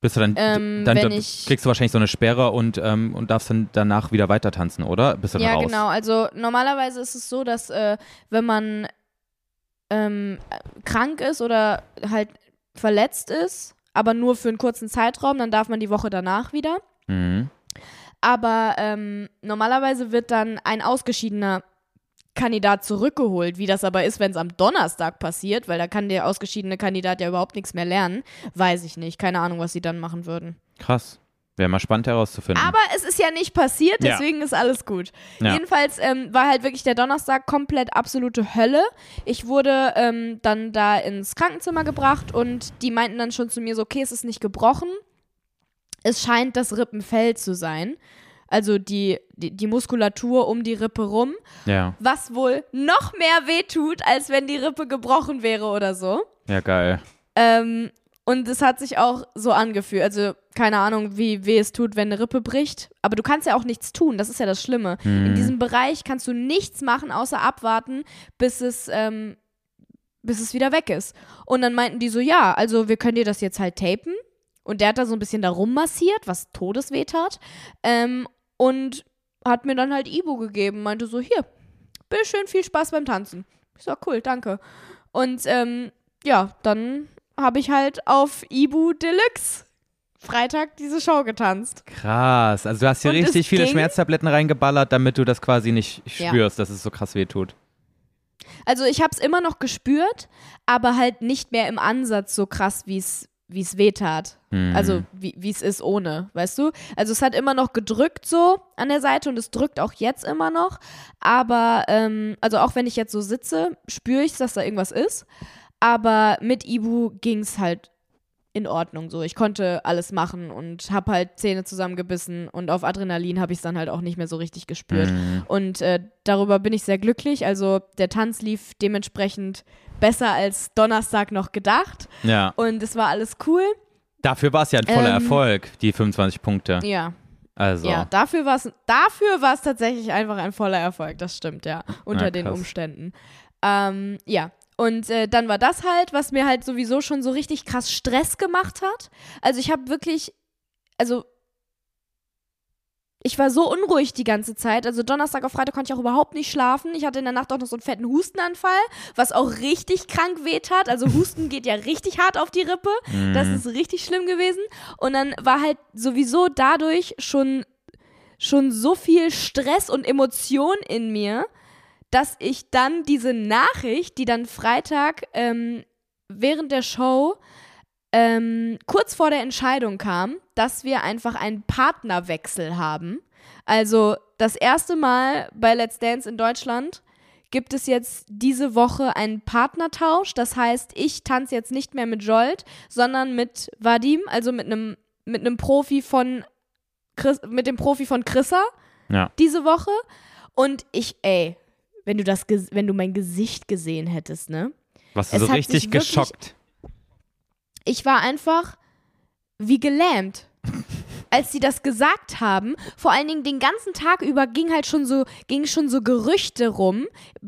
Bist du dann, Ähm, dann wenn da- ich- kriegst du wahrscheinlich so eine Sperre und, ähm, und darfst dann danach wieder weiter tanzen, oder? Bist du dann Ja, raus? genau. Also normalerweise ist es so, dass äh, wenn man ähm, krank ist oder halt verletzt ist, aber nur für einen kurzen Zeitraum, dann darf man die Woche danach wieder. Mhm. Aber ähm, normalerweise wird dann ein ausgeschiedener Kandidat zurückgeholt. Wie das aber ist, wenn es am Donnerstag passiert, weil da kann der ausgeschiedene Kandidat ja überhaupt nichts mehr lernen, weiß ich nicht. Keine Ahnung, was sie dann machen würden. Krass. Wäre mal spannend herauszufinden. Aber es ist ja nicht passiert, Ja. deswegen ist alles gut. Ja. Jedenfalls ähm, war halt wirklich der Donnerstag komplett absolute Hölle. Ich wurde ähm, dann da ins Krankenzimmer gebracht und die meinten dann schon zu mir so, okay, es ist nicht gebrochen. Es scheint das Rippenfell zu sein. Also die, die, die Muskulatur um die Rippe rum. ja. Was wohl noch mehr wehtut, als wenn die Rippe gebrochen wäre oder so. ja, geil. Ähm, und es hat sich auch so angefühlt. Also, keine Ahnung, wie weh es tut, wenn eine Rippe bricht. Aber du kannst ja auch nichts tun. Das ist ja das Schlimme. In diesem Bereich kannst du nichts machen, außer abwarten, bis es, ähm, bis es wieder weg ist. Und dann meinten die so, ja, also wir können dir das jetzt halt tapen. Und der hat da so ein bisschen da rummassiert, was todesweh tat. Ähm, und hat mir dann halt Ibu gegeben. Meinte so, hier, bitteschön, viel Spaß beim Tanzen. Ich so, cool, danke. Und ähm, ja, dann habe ich halt auf Ibu Deluxe Freitag diese Show getanzt. Krass. Also du hast hier Und richtig viele Schmerztabletten reingeballert, damit du das quasi nicht Ja. spürst, dass es so krass weh tut. Also ich habe es immer noch gespürt, aber halt nicht mehr im Ansatz so krass, wie es wie es weh tat. Mhm. Also wie es ist ohne, weißt du? Also es hat immer noch gedrückt so an der Seite und es drückt auch jetzt immer noch. Aber ähm, also auch wenn ich jetzt so sitze, spüre ich, dass da irgendwas ist. Aber mit Ibu ging es halt in Ordnung so. Ich konnte alles machen und habe halt Zähne zusammengebissen und auf Adrenalin habe ich es dann halt auch nicht mehr so richtig gespürt. Mhm. Und äh, darüber bin ich sehr glücklich. Also der Tanz lief dementsprechend besser als Donnerstag noch gedacht Ja. und es war alles cool. Dafür war es ja ein voller Ähm, Erfolg, die 25 Punkte. Ja, Also. ja, dafür war es dafür war's tatsächlich einfach ein voller Erfolg. Das stimmt ja unter Ja, den. Umständen. Ähm, ja. Und äh, dann war das halt, was mir halt sowieso schon so richtig krass Stress gemacht hat. Also ich habe wirklich, also ich war so unruhig die ganze Zeit. Also Donnerstag auf Freitag konnte ich auch überhaupt nicht schlafen. Ich hatte in der Nacht auch noch so einen fetten Hustenanfall, was auch richtig krank weht hat. Also Husten geht ja richtig hart auf die Rippe. Das ist richtig schlimm gewesen. Und dann war halt sowieso dadurch schon, schon so viel Stress und Emotion in mir, dass ich dann diese Nachricht, die dann Freitag ähm, während der Show ähm, kurz vor der Entscheidung kam, dass wir einfach einen Partnerwechsel haben. Also das erste Mal bei Let's Dance in Deutschland gibt es jetzt diese Woche einen Partnertausch. Das heißt, ich tanze jetzt nicht mehr mit Jolt, sondern mit Vadim, also mit einem mit einem Profi von Chris, mit dem Profi von Chrissa Ja. diese Woche. Und ich, ey, wenn du das, wenn du mein Gesicht gesehen hättest, ne? Warst du Es so richtig wirklich- geschockt? ich war einfach wie gelähmt. Als sie das gesagt haben, vor allen Dingen den ganzen Tag über ging halt schon so, ging schon so Gerüchte rum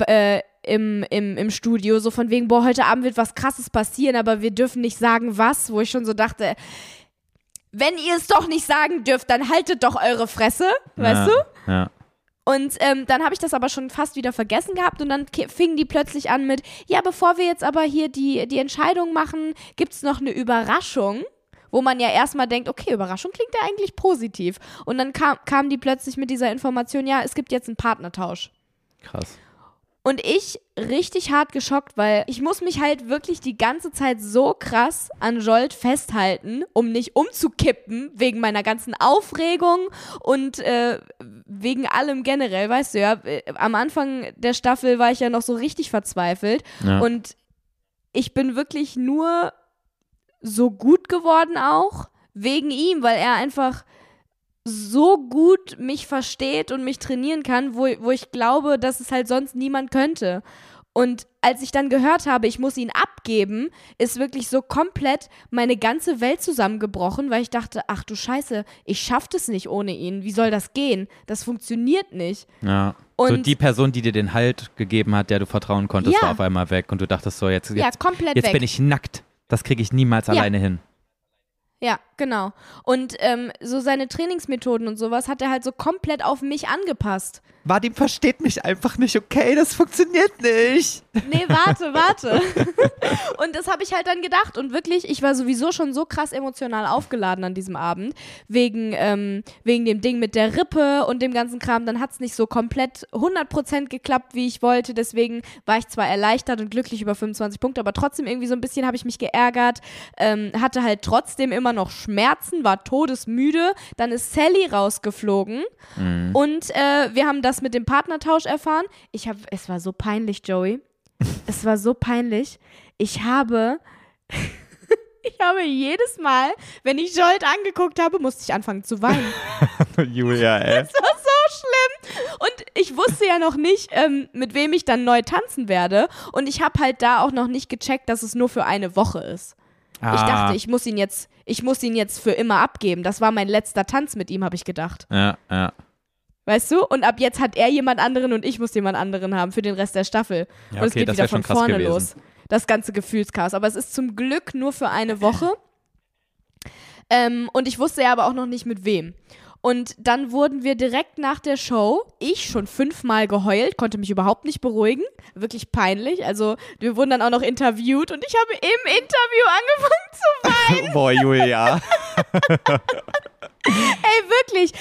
äh, im, im, im Studio, so von wegen, boah, heute Abend wird was krasses passieren, aber wir dürfen nicht sagen was, wo ich schon so dachte, wenn ihr es doch nicht sagen dürft, dann haltet doch eure Fresse, weißt ja. du? Ja. Und ähm, dann habe ich das aber schon fast wieder vergessen gehabt und dann fingen die plötzlich an mit, ja, bevor wir jetzt aber hier die, die Entscheidung machen, gibt es noch eine Überraschung, wo man ja erstmal denkt, okay, Überraschung klingt ja eigentlich positiv. Und dann kam, kamen die plötzlich mit dieser Information, ja, es gibt jetzt einen Partnertausch. Krass. Und ich richtig hart geschockt, weil ich muss mich halt wirklich die ganze Zeit so krass an Jolt festhalten, um nicht umzukippen wegen meiner ganzen Aufregung und äh, wegen allem generell, weißt du ja. äh, Am Anfang der Staffel war ich ja noch so richtig verzweifelt Ja. und ich bin wirklich nur so gut geworden auch wegen ihm, weil er einfach so gut mich versteht und mich trainieren kann, wo, wo ich glaube, dass es halt sonst niemand könnte. Und als ich dann gehört habe, ich muss ihn abgeben, ist wirklich so komplett meine ganze Welt zusammengebrochen, weil ich dachte, ach du Scheiße, ich schaff das nicht ohne ihn. Wie soll das gehen? Das funktioniert nicht. Ja. so Und- die Person, die dir den Halt gegeben hat, der du vertrauen konntest, Ja. war auf einmal weg und du dachtest so, jetzt, Ja, jetzt, komplett jetzt weg. bin ich nackt. Das kriege ich niemals Ja. alleine hin. Ja, genau. Und ähm, so seine Trainingsmethoden und sowas hat er halt so komplett auf mich angepasst. Vadim versteht mich einfach nicht, okay? Das funktioniert nicht. Nee, warte, warte. und das habe ich halt dann gedacht. Und wirklich, ich war sowieso schon so krass emotional aufgeladen an diesem Abend. Wegen, ähm, wegen dem Ding mit der Rippe und dem ganzen Kram. Dann hat es nicht so komplett 100% geklappt, wie ich wollte. Deswegen war ich zwar erleichtert und glücklich über 25 Punkte, aber trotzdem irgendwie so ein bisschen habe ich mich geärgert. Ähm, hatte halt trotzdem immer noch Schmerzen, war todesmüde. Dann ist Sally rausgeflogen. Und äh, wir haben das mit dem Partnertausch erfahren. Ich habe, es war so peinlich, Joey. Es war so peinlich. Ich habe, ich habe jedes Mal, wenn ich Jolt angeguckt habe, musste ich anfangen zu weinen. Julia, ey. Das war so schlimm. Und ich wusste ja noch nicht, ähm, mit wem ich dann neu tanzen werde. Und ich habe halt da auch noch nicht gecheckt, dass es nur für eine Woche ist. Ich Ah. dachte, ich muss ihn jetzt, ich muss ihn jetzt für immer abgeben. Das war mein letzter Tanz mit ihm, habe ich gedacht. Ja, ja. Weißt du? Und ab jetzt hat er jemand anderen und ich muss jemand anderen haben für den Rest der Staffel. Ja, und es okay, geht wieder von vorne gewesen. los. Das ganze Gefühlschaos. Aber es ist zum Glück nur für eine Woche. Ähm, und ich wusste ja aber auch noch nicht mit wem. Und dann wurden wir direkt nach der Show, ich schon fünfmal geheult, konnte mich überhaupt nicht beruhigen. Wirklich peinlich. Also wir wurden dann auch noch interviewt und ich habe im Interview angefangen zu Boah, Julia. Ey, wirklich.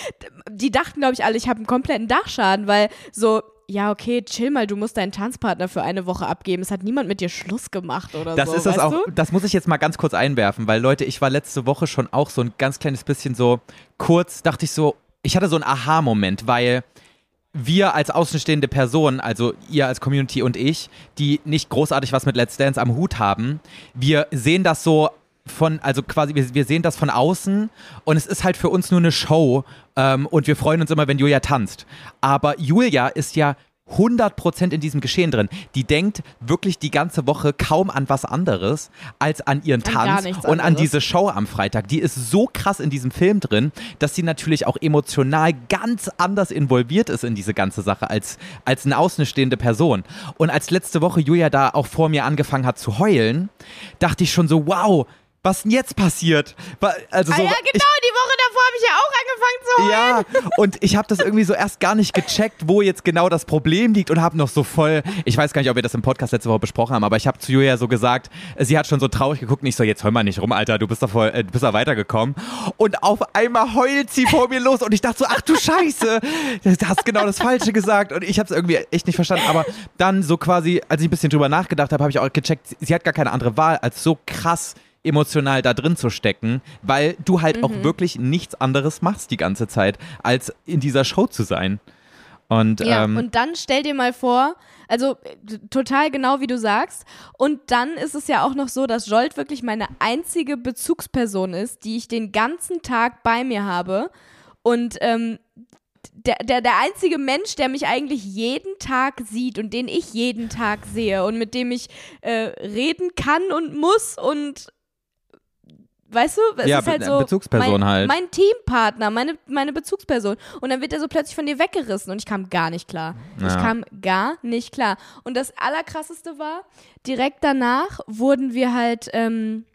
Die dachten, glaube ich, alle, ich habe einen kompletten Dachschaden, weil so, ja, okay, chill mal, du musst deinen Tanzpartner für eine Woche abgeben. Es hat niemand mit dir Schluss gemacht oder Das so. ist das auch, Du? das muss ich jetzt mal ganz kurz einwerfen, weil Leute, ich war letzte Woche schon auch so ein ganz kleines bisschen so kurz, dachte ich so, ich hatte so einen Aha-Moment, weil wir als außenstehende Person, also ihr als Community und ich, die nicht großartig was mit Let's Dance am Hut haben, wir sehen das so von, also quasi, wir, wir sehen das von außen und es ist halt für uns nur eine Show ähm, und wir freuen uns immer, wenn Julia tanzt. Aber Julia ist ja 100% in diesem Geschehen drin. Die denkt wirklich die ganze Woche kaum an was anderes als an ihren gar Tanz und an diese Show am Freitag. Die ist so krass in diesem Film drin, dass sie natürlich auch emotional ganz anders involviert ist in diese ganze Sache als, als eine außenstehende Person. Und als letzte Woche Julia da auch vor mir angefangen hat zu heulen, dachte ich schon so, wow, was denn jetzt passiert? Also Ah so, ja, ich, genau, die Woche davor habe ich ja auch angefangen zu heulen. ja, und ich habe das irgendwie so erst gar nicht gecheckt, wo jetzt genau das Problem liegt und habe noch so voll, ich weiß gar nicht, ob wir das im Podcast letzte Woche besprochen haben, aber ich habe zu Julia so gesagt, sie hat schon so traurig geguckt und ich so, jetzt heul mal nicht rum, Alter, du bist da voll, äh, du bist da weitergekommen. Und auf einmal heult sie vor mir los und ich dachte so, ach du Scheiße, du hast genau das Falsche gesagt und ich habe es irgendwie echt nicht verstanden, aber dann so quasi, als ich ein bisschen drüber nachgedacht habe, habe ich auch gecheckt, sie hat gar keine andere Wahl, als so krass emotional da drin zu stecken, weil du halt auch wirklich nichts anderes machst die ganze Zeit, als in dieser Show zu sein. Und, Ja, ähm, und dann stell dir mal vor, also total genau wie du sagst. Und dann ist es ja auch noch so, dass Jolt wirklich meine einzige Bezugsperson ist, die ich den ganzen Tag bei mir habe. Und ähm, der, der, der einzige Mensch, der mich eigentlich jeden Tag sieht und den ich jeden Tag sehe und mit dem ich äh, reden kann und muss und weißt du, es Ja, ist halt so Bezugsperson mein, halt. mein Teampartner, meine, meine Bezugsperson und dann wird er so plötzlich von dir weggerissen und ich kam gar nicht klar. Ich Ja. kam gar nicht klar. Und das Allerkrasseste war, direkt danach wurden wir halt, ähm,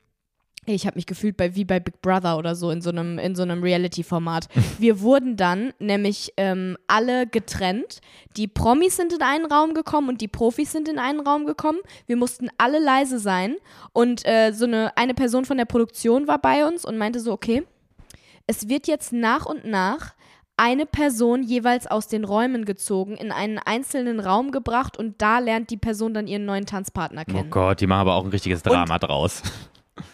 ich habe mich gefühlt bei, wie bei Big Brother oder so in so einem, in so einem Reality-Format. Wir wurden dann nämlich ähm, alle getrennt. Die Promis sind in einen Raum gekommen und die Profis sind in einen Raum gekommen. Wir mussten alle leise sein und äh, so eine, eine Person von der Produktion war bei uns und meinte so, okay, es wird jetzt nach und nach eine Person jeweils aus den Räumen gezogen, in einen einzelnen Raum gebracht und da lernt die Person dann ihren neuen Tanzpartner oh kennen. Gott, die machen aber auch ein richtiges Drama draus.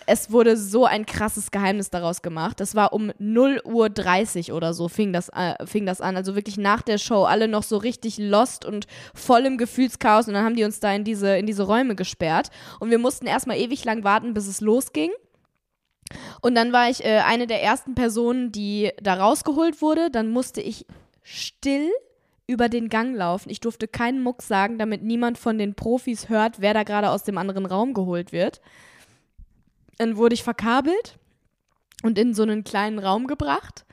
Es wurde so ein krasses Geheimnis daraus gemacht. Das war um 0 Uhr 30 oder so fing das, äh, fing das an. Also wirklich nach der Show, alle noch so richtig lost und voll im Gefühlschaos. Und dann haben die uns da in diese, in diese Räume gesperrt. Und wir mussten erstmal ewig lang warten, bis es losging. Und dann war ich äh, eine der ersten Personen, die da rausgeholt wurde. Dann musste ich still über den Gang laufen. Ich durfte keinen Muck sagen, damit niemand von den Profis hört, wer da gerade aus dem anderen Raum geholt wird. Dann wurde ich verkabelt und in so einen kleinen Raum gebracht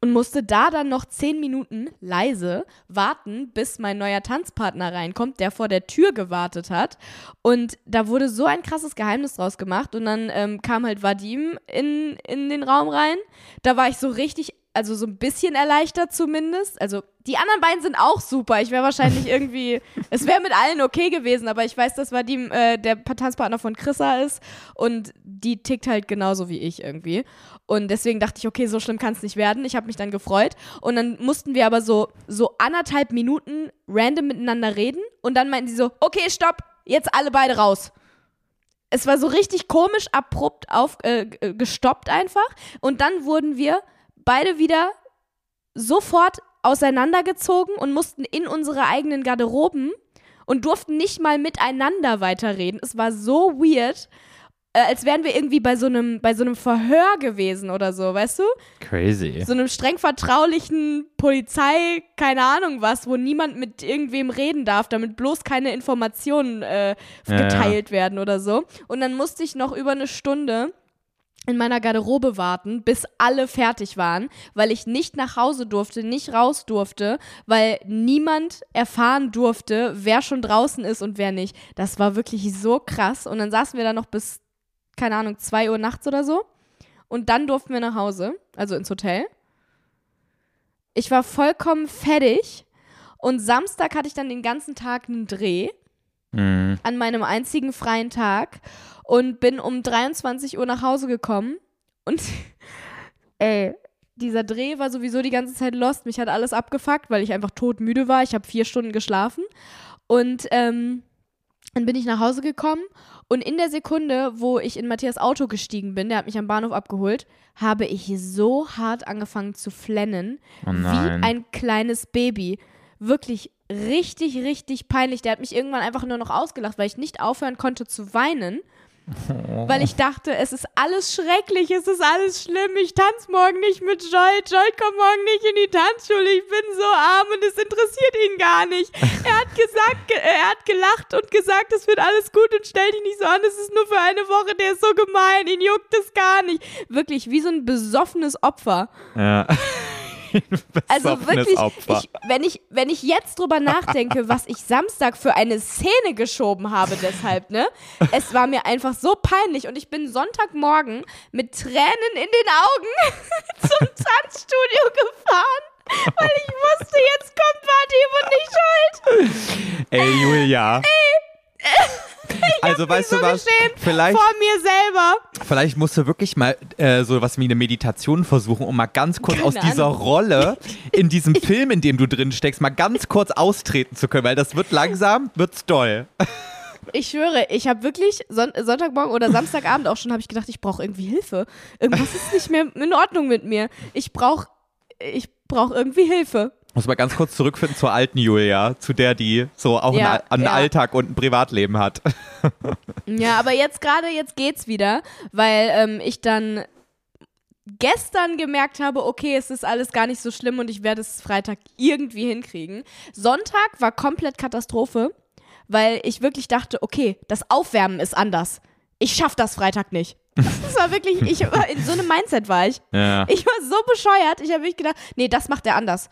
und musste da dann noch zehn Minuten leise warten, bis mein neuer Tanzpartner reinkommt, der vor der Tür gewartet hat. Und da wurde so ein krasses Geheimnis draus gemacht. Und dann ähm, kam halt Vadim in, in den Raum rein. Da war ich so richtig, also so ein bisschen erleichtert zumindest. Also die anderen beiden sind auch super. Ich wäre wahrscheinlich irgendwie, es wäre mit allen okay gewesen, aber ich weiß, dass Vadim äh, der Tanzpartner von Chrissa ist und die tickt halt genauso wie ich irgendwie. Und deswegen dachte ich, okay, so schlimm kann es nicht werden. Ich habe mich dann gefreut. Und dann mussten wir aber so, so anderthalb Minuten random miteinander reden. Und dann meinten sie so, okay, stopp, jetzt alle beide raus. Es war so richtig komisch, abrupt auf, äh, g- gestoppt einfach. Und dann wurden wir beide wieder sofort auseinandergezogen und mussten in unsere eigenen Garderoben und durften nicht mal miteinander weiterreden. Es war so weird, äh, als wären wir irgendwie bei so einem bei so einem Verhör gewesen oder so, weißt du? Crazy. So einem streng vertraulichen Polizei, keine Ahnung was, wo niemand mit irgendwem reden darf, damit bloß keine Informationen äh, Ja, geteilt werden oder so. Und dann musste ich noch über eine Stunde in meiner Garderobe warten, bis alle fertig waren, weil ich nicht nach Hause durfte, nicht raus durfte, weil niemand erfahren durfte, wer schon draußen ist und wer nicht. Das war wirklich so krass. Und dann saßen wir da noch bis, keine Ahnung, 2 Uhr nachts oder so. Und dann durften wir nach Hause, also ins Hotel. Ich war vollkommen fertig. Und Samstag hatte ich dann den ganzen Tag einen Dreh Mhm. an meinem einzigen freien Tag und bin um 23 Uhr nach Hause gekommen und ey, dieser Dreh war sowieso die ganze Zeit lost. Mich hat alles abgefuckt, weil ich einfach todmüde war. Ich habe vier Stunden geschlafen und ähm, dann bin ich nach Hause gekommen und in der Sekunde, wo ich in Matthias Auto gestiegen bin, der hat mich am Bahnhof abgeholt, habe ich so hart angefangen zu flennen, Oh wie ein kleines Baby. Wirklich richtig, richtig peinlich. Der hat mich irgendwann einfach nur noch ausgelacht, weil ich nicht aufhören konnte zu weinen. Weil ich dachte, es ist alles schrecklich, es ist alles schlimm. Ich tanze morgen nicht mit Joy. Joy kommt morgen nicht in die Tanzschule. Ich bin so arm und es interessiert ihn gar nicht. Er hat gesagt, ge- er hat gelacht und gesagt, es wird alles gut und stell dich nicht so an. Es ist nur für eine Woche. Der ist so gemein. Ihn juckt es gar nicht. Wirklich wie so ein besoffenes Opfer. Ja. Also wirklich, ich, wenn, ich, wenn ich jetzt drüber nachdenke, was ich Samstag für eine Szene geschoben habe deshalb, ne? Es war mir einfach so peinlich und ich bin Sonntagmorgen mit Tränen in den Augen zum Tanzstudio gefahren, weil ich wusste, jetzt kommt Vadim und nicht schuld. Ey, Julia. also, weißt so du was? Vielleicht, Vor mir selber. vielleicht musst du wirklich mal äh, so was wie eine Meditation versuchen, um mal ganz kurz Keine aus dieser Ahnung. Rolle in diesem Film, in dem du drin steckst, mal ganz kurz austreten zu können, weil das wird langsam, wird's doll. Ich schwöre, ich habe wirklich Son Sonntagmorgen oder Samstagabend auch schon, habe ich gedacht, ich brauche irgendwie Hilfe. Irgendwas ist nicht mehr in Ordnung mit mir. Ich brauche ich brauch irgendwie Hilfe. Muss mal ganz kurz zurückfinden zur alten Julia, zu der, die so auch Ja, einen, einen ja. Alltag und ein Privatleben hat. Ja, aber jetzt gerade, jetzt geht's wieder, weil ähm, ich dann gestern gemerkt habe, okay, es ist alles gar nicht so schlimm und ich werde es Freitag irgendwie hinkriegen. Sonntag war komplett Katastrophe, weil ich wirklich dachte, okay, das Aufwärmen ist anders. Ich schaff das Freitag nicht. Das war wirklich, ich war in so einem Mindset war ich. Ja. Ich war so bescheuert. Ich habe wirklich gedacht, nee, das macht er anders.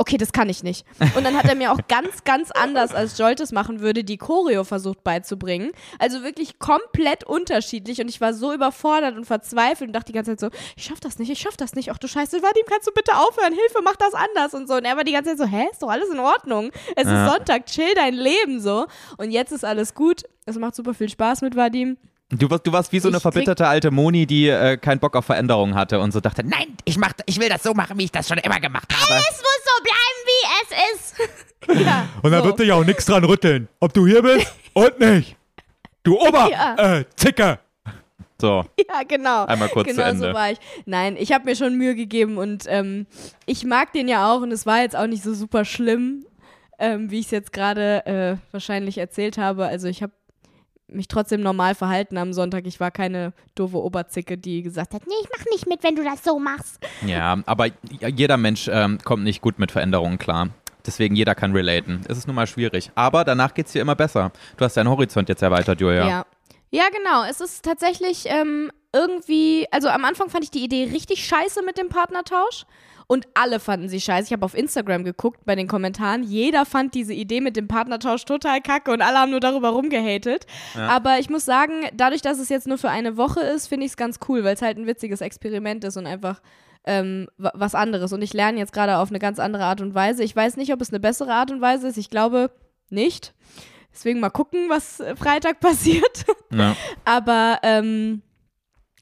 Okay, das kann ich nicht. Und dann hat er mir auch ganz, ganz anders, als Jolt es machen würde, die Choreo versucht beizubringen. Also wirklich komplett unterschiedlich. Und ich war so überfordert und verzweifelt und dachte die ganze Zeit so, ich schaff das nicht, ich schaff das nicht. Ach du Scheiße, Vadim, kannst du bitte aufhören? Hilfe, mach das anders und so. Und er war die ganze Zeit so, hä, ist doch alles in Ordnung. Es Ja. ist Sonntag, chill dein Leben so. Und jetzt ist alles gut. Es macht super viel Spaß mit Vadim. Du warst, du warst wie so eine verbitterte alte Moni, die äh, keinen Bock auf Veränderungen hatte und so dachte, nein, ich, mach, ich will das so machen, wie ich das schon immer gemacht habe. Es muss so bleiben, wie es ist. ja, Und dann so. wird dich auch nichts dran rütteln, ob du hier bist und nicht. Du Ober, Ja. äh, Zicke. so. Ja, genau. Einmal kurz genau zu Ende. so war ich. Nein, ich habe mir schon Mühe gegeben und ähm, ich mag den ja auch und es war jetzt auch nicht so super schlimm, ähm, wie ich es jetzt gerade äh, wahrscheinlich erzählt habe. Also ich habe mich trotzdem normal verhalten am Sonntag. Ich war keine doofe Oberzicke, die gesagt hat, nee, ich mach nicht mit, wenn du das so machst. Ja, aber jeder Mensch ähm, kommt nicht gut mit Veränderungen klar. Deswegen jeder kann relaten. Es ist nun mal schwierig. Aber danach geht's dir immer besser. Du hast deinen Horizont jetzt erweitert, Julia. Ja. Ja, genau. Es ist tatsächlich ähm, irgendwie, also am Anfang fand ich die Idee richtig scheiße mit dem Partnertausch. Und alle fanden sie scheiße. Ich habe auf Instagram geguckt bei den Kommentaren. Jeder fand diese Idee mit dem Partnertausch total kacke und alle haben nur darüber rumgehatet. Aber ich muss sagen, dadurch, dass es jetzt nur für eine Woche ist, finde ich es ganz cool, weil es halt ein witziges Experiment ist und einfach ähm, wa- was anderes. Und ich lerne jetzt gerade auf eine ganz andere Art und Weise. Ich weiß nicht, ob es eine bessere Art und Weise ist. Ich glaube nicht. Deswegen mal gucken, was äh, Freitag passiert. Ja. Aber ähm,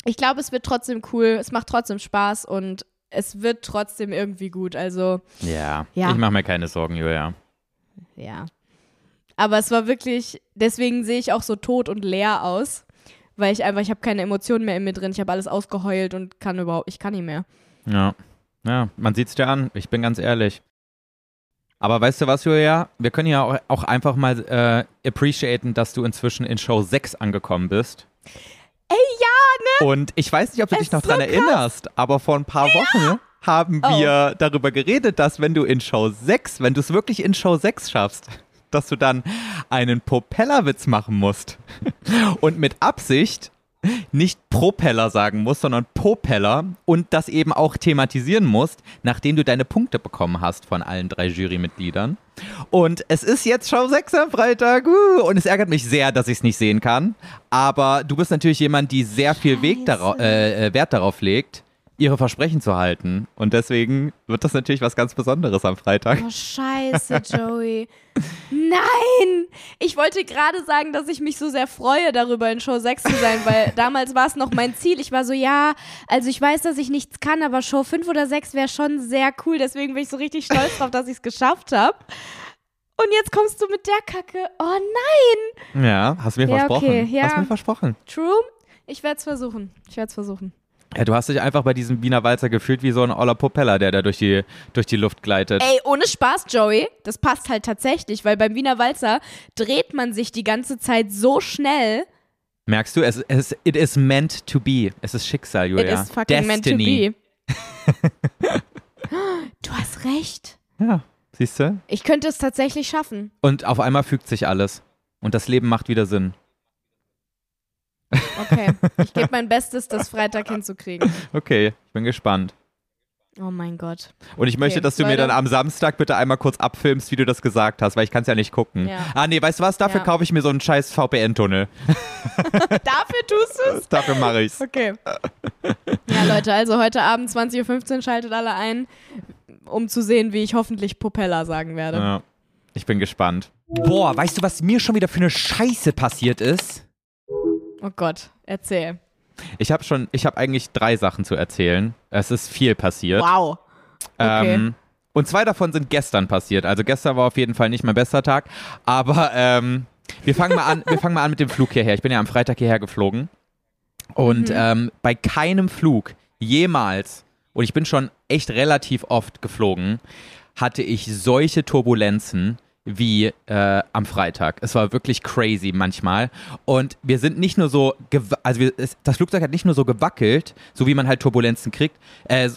ich glaube, es wird trotzdem cool. Es macht trotzdem Spaß und es wird trotzdem irgendwie gut. Also, Ja. Ja. Ich mache mir keine Sorgen, Julia. ja. Aber es war wirklich, deswegen sehe ich auch so tot und leer aus. Weil ich einfach, ich habe keine Emotionen mehr in mir drin. Ich habe alles ausgeheult und kann überhaupt, ich kann nicht mehr. Ja. Ja, man sieht's dir an. Ich bin ganz ehrlich. Aber weißt du was, Julia? Wir können ja auch, auch einfach mal äh, appreciaten, dass du inzwischen in Show 6 angekommen bist. Ey, ja, ne? Und ich weiß nicht, ob du Es dich noch dran so krass. erinnerst, aber vor ein paar Wochen haben Oh. wir darüber geredet, dass wenn du in Show 6, wenn du es wirklich in Show 6 schaffst, dass du dann einen Propellerwitz machen musst. Und mit Absicht nicht Propeller sagen musst, sondern Popeller und das eben auch thematisieren musst, nachdem du deine Punkte bekommen hast von allen drei Jurymitgliedern. Und es ist jetzt Show 6 am Freitag uh, und es ärgert mich sehr, dass ich es nicht sehen kann. Aber du bist natürlich jemand, die sehr viel Weg dara äh, äh, Wert darauf legt, ihre Versprechen zu halten. Und deswegen wird das natürlich was ganz Besonderes am Freitag. Oh, scheiße, Joey. Nein! Ich wollte gerade sagen, dass ich mich so sehr freue, darüber in Show 6 zu sein, weil damals war es noch mein Ziel. Ich war so, ja, also ich weiß, dass ich nichts kann, aber Show 5 oder 6 wäre schon sehr cool. Deswegen bin ich so richtig stolz drauf, dass ich es geschafft habe. Und jetzt kommst du mit der Kacke. Oh nein! Ja, hast du mir Ja, versprochen. okay, ja. Hast du mir versprochen. True? Ich werde es versuchen. Ich werde es versuchen. Ja, du hast dich einfach bei diesem Wiener Walzer gefühlt wie so ein oller Propeller, der da durch die, durch die Luft gleitet. Ey, ohne Spaß, Joey, das passt halt tatsächlich, weil beim Wiener Walzer dreht man sich die ganze Zeit so schnell, Merkst du, es, es, it is meant to be. Es ist Schicksal, Julia. It is fucking Destiny. meant to be. du hast recht. Ja, siehst du? Ich könnte es tatsächlich schaffen. Und auf einmal fügt sich alles. Und das Leben macht wieder Sinn. Okay, ich gebe mein Bestes, das Freitag hinzukriegen. Okay, ich bin gespannt. Oh mein Gott. Und ich möchte, Okay, dass du mir Leute. dann am Samstag bitte einmal kurz abfilmst, wie du das gesagt hast, weil ich kann es ja nicht gucken. Ja. Ah, nee, weißt du was? Dafür Ja. kaufe ich mir so einen scheiß VPN-Tunnel. Dafür tust du es? Dafür mache ich's. Okay. Ja, Leute, also heute Abend 20.15 Uhr schaltet alle ein, um zu sehen, wie ich hoffentlich Propeller sagen werde. Ja. Ich bin gespannt. Boah, weißt du, was mir schon wieder für eine Scheiße passiert ist? Oh Gott, erzähl. Ich habe schon, ich habe eigentlich drei Sachen zu erzählen. Es ist viel passiert. Wow. Okay. Ähm, und zwei davon sind gestern passiert. Also gestern war auf jeden Fall nicht mein bester Tag. Aber ähm, wir fangen mal an. Wir fangen mal an mit dem Flug hierher. Ich bin ja am Freitag hierher geflogen und ähm, bei keinem Flug jemals und ich bin schon echt relativ oft geflogen, hatte ich solche Turbulenzen wie äh, am Freitag. Es war wirklich crazy manchmal. Und wir sind nicht nur so, also wir, es, das Flugzeug hat nicht nur so gewackelt, so wie man halt Turbulenzen kriegt, äh,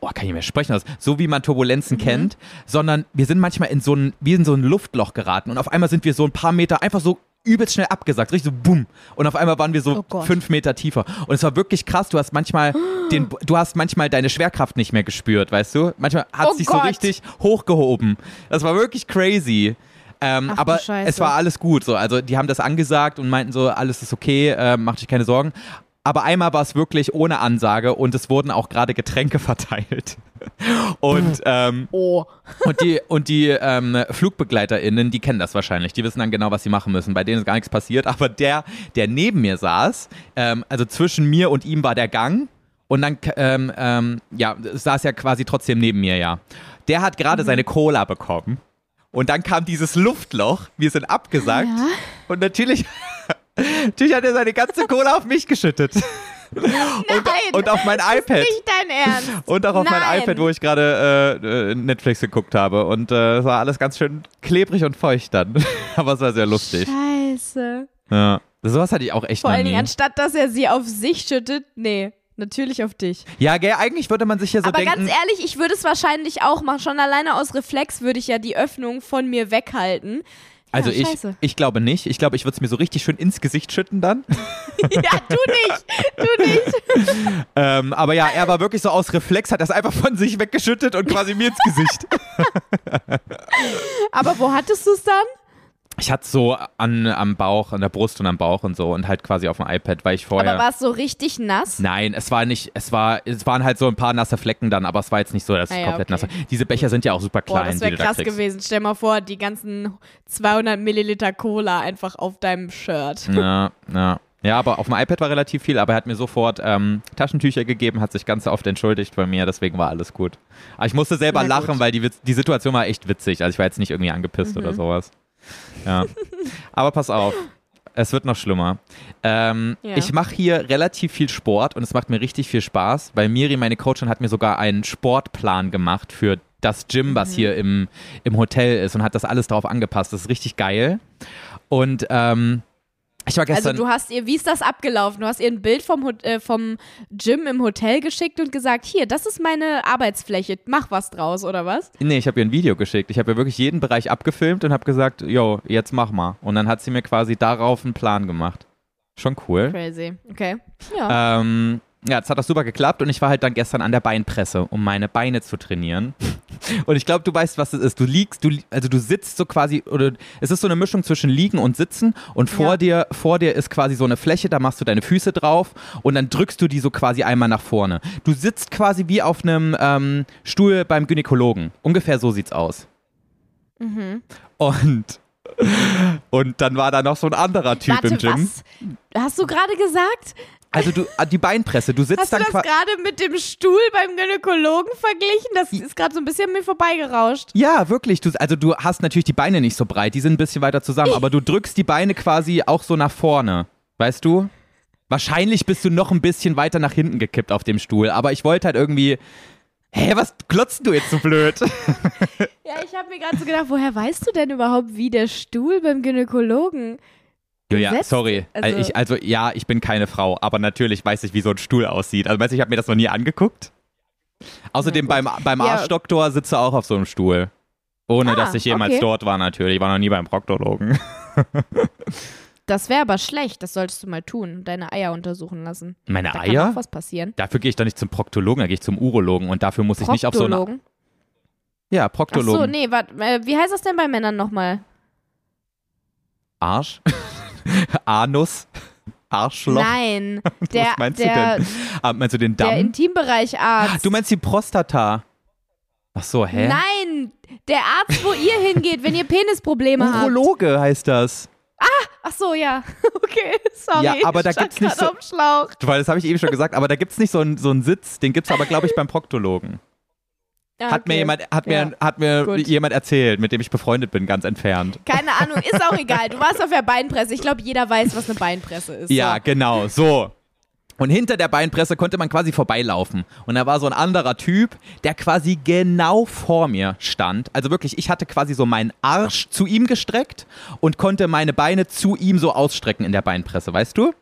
oh, kann ich nicht mehr sprechen, aus, so wie man Turbulenzen kennt, sondern wir sind manchmal in so ein, wie in so ein Luftloch geraten und auf einmal sind wir so ein paar Meter einfach so übelst schnell abgesagt, richtig so bumm. Und auf einmal waren wir so Oh fünf Meter tiefer. Und es war wirklich krass. Du hast manchmal den, du hast manchmal deine Schwerkraft nicht mehr gespürt, weißt du? Manchmal hat Oh es sich so Gott. richtig hochgehoben. Das war wirklich crazy. Ähm, aber es war alles gut. So. Also die haben das angesagt und meinten so, alles ist okay, äh, mach dich keine Sorgen. Aber einmal war es wirklich ohne Ansage und es wurden auch gerade Getränke verteilt. Und ähm, Oh. und die, und die ähm, FlugbegleiterInnen, die kennen das wahrscheinlich. Die wissen dann genau, was sie machen müssen. Bei denen ist gar nichts passiert. Aber der, der neben mir saß, ähm, also zwischen mir und ihm war der Gang. Und dann, ähm, ähm, ja, saß er quasi trotzdem neben mir, ja. Der hat gerade seine Cola bekommen. Und dann kam dieses Luftloch. Wir sind abgesagt. Ja. Und natürlich, natürlich hat er seine ganze Cola auf mich geschüttet. Nein, und, und auf mein iPad. Nicht dein Ernst. Und auch auf mein Nein. iPad, wo ich gerade äh, äh, Netflix geguckt habe. Und äh, es war alles ganz schön klebrig und feucht dann. Aber es war sehr lustig. Scheiße. Ja. Sowas hatte ich auch echt Vor allen Dingen, anstatt dass er sie auf sich schüttet, nee, natürlich auf dich. Ja, gell, eigentlich würde man sich ja so Aber denken. ganz ehrlich, ich würde es wahrscheinlich auch machen. Schon alleine aus Reflex würde ich ja die Öffnung von mir weghalten. Also ja, ich, scheiße. ich glaube nicht. Ich glaube, ich würde es mir so richtig schön ins Gesicht schütten dann. ja, du nicht. Du nicht. ähm, aber ja, er war wirklich so aus Reflex, hat das einfach von sich weggeschüttet und quasi mir ins Gesicht. Aber wo hattest du es dann? Ich hatte so an, am Bauch, an der Brust und am Bauch und so und halt quasi auf dem iPad, weil ich vorher. Aber war es so richtig nass? Nein, es war nicht, es war, es waren halt so ein paar nasse Flecken dann, aber es war jetzt nicht so, dass es Ah ja, komplett okay. nass war. Diese Becher sind ja auch super Boah, klein, das die wäre da krass kriegst. gewesen. Stell mal vor, die ganzen 200 Milliliter Cola einfach auf deinem Shirt. Ja, ja. Ja, aber auf dem iPad war relativ viel, aber er hat mir sofort ähm, Taschentücher gegeben, hat sich ganz oft entschuldigt bei mir, deswegen war alles gut. Aber ich musste selber Na gut. lachen, weil die, die Situation war echt witzig. Also ich war jetzt nicht irgendwie angepisst Mhm. oder sowas. Ja. aber pass auf. Es wird noch schlimmer. Ähm, Ja. Ich mache hier relativ viel Sport und es macht mir richtig viel Spaß, weil Miri, meine Coachin, hat mir sogar einen Sportplan gemacht für das Gym, was Mhm. hier im, im Hotel ist und hat das alles drauf angepasst. Das ist richtig geil. Und ähm, ich war gestern. Also du hast ihr, wie ist das abgelaufen? Du hast ihr ein Bild vom, äh, vom Gym im Hotel geschickt und gesagt, hier, das ist meine Arbeitsfläche, mach was draus, oder was? Nee, ich habe ihr ein Video geschickt. Ich habe ihr wirklich jeden Bereich abgefilmt und habe gesagt, yo, jetzt mach mal. Und dann hat sie mir quasi darauf einen Plan gemacht. Schon cool. Crazy. Okay. Ja. Ähm, ja, jetzt hat das super geklappt und ich war halt dann gestern an der Beinpresse, um meine Beine zu trainieren. Und ich glaube, du weißt, was es ist. Du liegst, du, also du sitzt so quasi, oder es ist so eine Mischung zwischen liegen und sitzen und vor Ja. dir, vor dir ist quasi so eine Fläche, da machst du deine Füße drauf und dann drückst du die so quasi einmal nach vorne. Du sitzt quasi wie auf einem ähm, Stuhl beim Gynäkologen. Ungefähr so sieht's aus. Mhm. Und, und dann war da noch so ein anderer Typ Warte, im Gym. was? Hast du gerade gesagt? Also du, ah, die Beinpresse, du sitzt Hast du dann das quasi. gerade mit dem Stuhl beim Gynäkologen verglichen? Das ist gerade so ein bisschen an mir vorbeigerauscht. Ja, wirklich. Du, also du hast natürlich die Beine nicht so breit, die sind ein bisschen weiter zusammen, aber du drückst die Beine quasi auch so nach vorne. Weißt du? Wahrscheinlich bist du noch ein bisschen weiter nach hinten gekippt auf dem Stuhl, aber ich wollte halt irgendwie. Hä, was glotzt du jetzt so blöd? Ja, ich habe mir gerade so gedacht, woher weißt du denn überhaupt, wie der Stuhl beim Gynäkologen Julia, gesetzt. sorry. Also- ich, also ja, ich bin keine Frau, aber natürlich weiß ich, wie so ein Stuhl aussieht. Also weißt du, ich habe mir das noch nie angeguckt. Außerdem beim, beim Ja. Arschdoktor sitze auch auf so einem Stuhl. Ohne Ah, dass ich jemals okay. dort war natürlich. Ich war noch nie beim Proktologen. Das wäre aber schlecht. Das solltest du mal tun. Deine Eier untersuchen lassen. Meine Da kann Eier? auch was passieren. Dafür gehe ich doch nicht zum Proktologen, da gehe ich zum Urologen und dafür muss ich nicht auf so eine. Proktologen? Ja, Ach Proktologen. so, nee, warte. Äh, wie heißt das denn bei Männern nochmal? Arsch? Anus? Arschloch? Nein. Der, Was meinst der, du denn? Ah, meinst du den der Damm? Intimbereicharzt. Du meinst die Prostata? Ach so, hä? Nein, der Arzt, wo ihr hingeht, wenn ihr Penisprobleme habt. Urologe heißt das. Ach so, ja. Okay, sorry. Ja, aber da stand gibt's nicht so- Schlauch. Weil das habe ich eben schon gesagt, aber da gibt es nicht so einen so einen Sitz, den gibt es aber, glaube ich, beim Proktologen. Ja, Hat mir okay. jemand, hat mir, Ja. hat mir Gut. jemand erzählt, mit dem ich befreundet bin, ganz entfernt. Keine Ahnung, ist auch egal. Du warst auf der Beinpresse. Ich glaube, jeder weiß, was eine Beinpresse ist. Ja, So. genau, so. Und hinter der Beinpresse konnte man quasi vorbeilaufen. Und da war so ein anderer Typ, der quasi genau vor mir stand. Also wirklich, ich hatte quasi so meinen Arsch zu ihm gestreckt und konnte meine Beine zu ihm so ausstrecken in der Beinpresse, weißt du?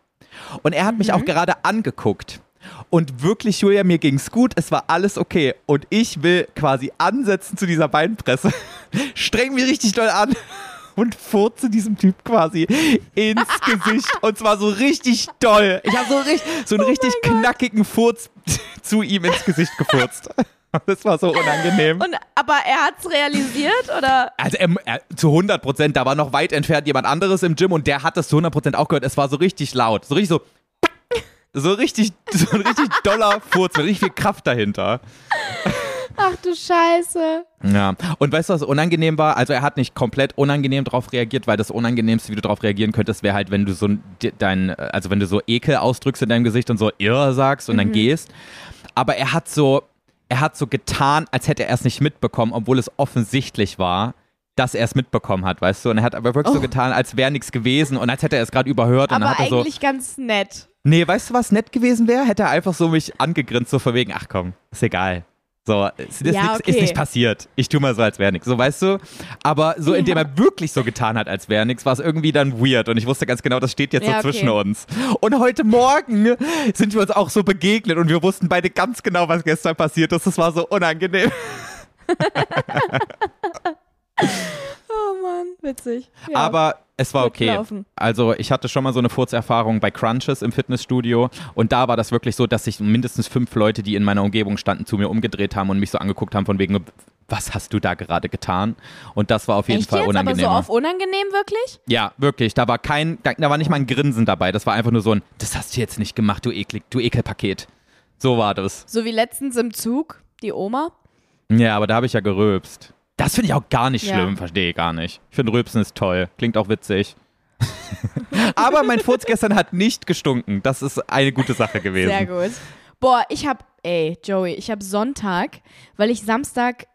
Und er hat mich auch gerade angeguckt. Und wirklich, Julia, mir ging's gut, es war alles okay. Und ich will quasi ansetzen zu dieser Beinpresse, streng mich richtig doll an und furze diesem Typ quasi ins Gesicht. Und zwar so richtig doll. Ich habe so, richtig, so einen richtig knackigen Furz zu ihm ins Gesicht gefurzt. Das war so unangenehm. Und, aber er hat's realisiert oder? Also er, er, zu 100 Prozent, da war noch weit entfernt jemand anderes im Gym und der hat das zu 100 Prozent auch gehört. Es war so richtig laut, so richtig so, so richtig, so ein richtig doller Furz mit richtig viel Kraft dahinter. Ach du Scheiße. Ja, und weißt du, was unangenehm war? Also er hat nicht komplett unangenehm drauf reagiert, weil das Unangenehmste, wie du darauf reagieren könntest, wäre halt, wenn du so ein- dein, also wenn du so Ekel ausdrückst in deinem Gesicht und so irr sagst und dann gehst. Aber er hat so, er hat so getan, als hätte er es nicht mitbekommen, obwohl es offensichtlich war, dass er es mitbekommen hat, weißt du? Und er hat aber wirklich so Oh. getan, als wäre nichts gewesen und als hätte er es gerade überhört und dann Aber hat er so, eigentlich ganz nett. Nee, weißt du, was nett gewesen wäre? Hätte er einfach so mich angegrinst, so von wegen, ach komm, ist egal. So, ist, ist, Ja, nix, ist okay. nicht passiert. Ich tu mal so, als wäre nichts. So, weißt du? Aber so, indem er wirklich so getan hat, als wäre nichts, war es irgendwie dann weird. Und ich wusste ganz genau, das steht jetzt Ja, so okay. zwischen uns. Und heute Morgen sind wir uns auch so begegnet und wir wussten beide ganz genau, was gestern passiert ist. Das war so unangenehm. Oh Mann, witzig. Ja. Aber es war okay. gelaufen. Also ich hatte schon mal so eine Furzerfahrung bei Crunches im Fitnessstudio und da war das wirklich so, dass sich mindestens fünf Leute, die in meiner Umgebung standen, zu mir umgedreht haben und mich so angeguckt haben von wegen, was hast du da gerade getan? Und das war auf jeden Echt Fall jetzt? Aber unangenehm. so auf unangenehm wirklich? ja, wirklich. Da war kein, da, war nicht mal ein Grinsen dabei. Das war einfach nur so ein, das hast du jetzt nicht gemacht, du eklig, du Ekelpaket. So war das. So wie letztens im Zug, die Oma. Ja, aber da habe ich ja gerülpst. Das finde ich auch gar nicht Ja. schlimm, verstehe ich gar nicht. Ich finde Rülpsen ist toll, klingt auch witzig. Aber mein Furz gestern hat nicht gestunken. Das ist eine gute Sache gewesen. Sehr gut. Boah, ich hab, ey, Joey, ich hab Sonntag, weil ich Samstag.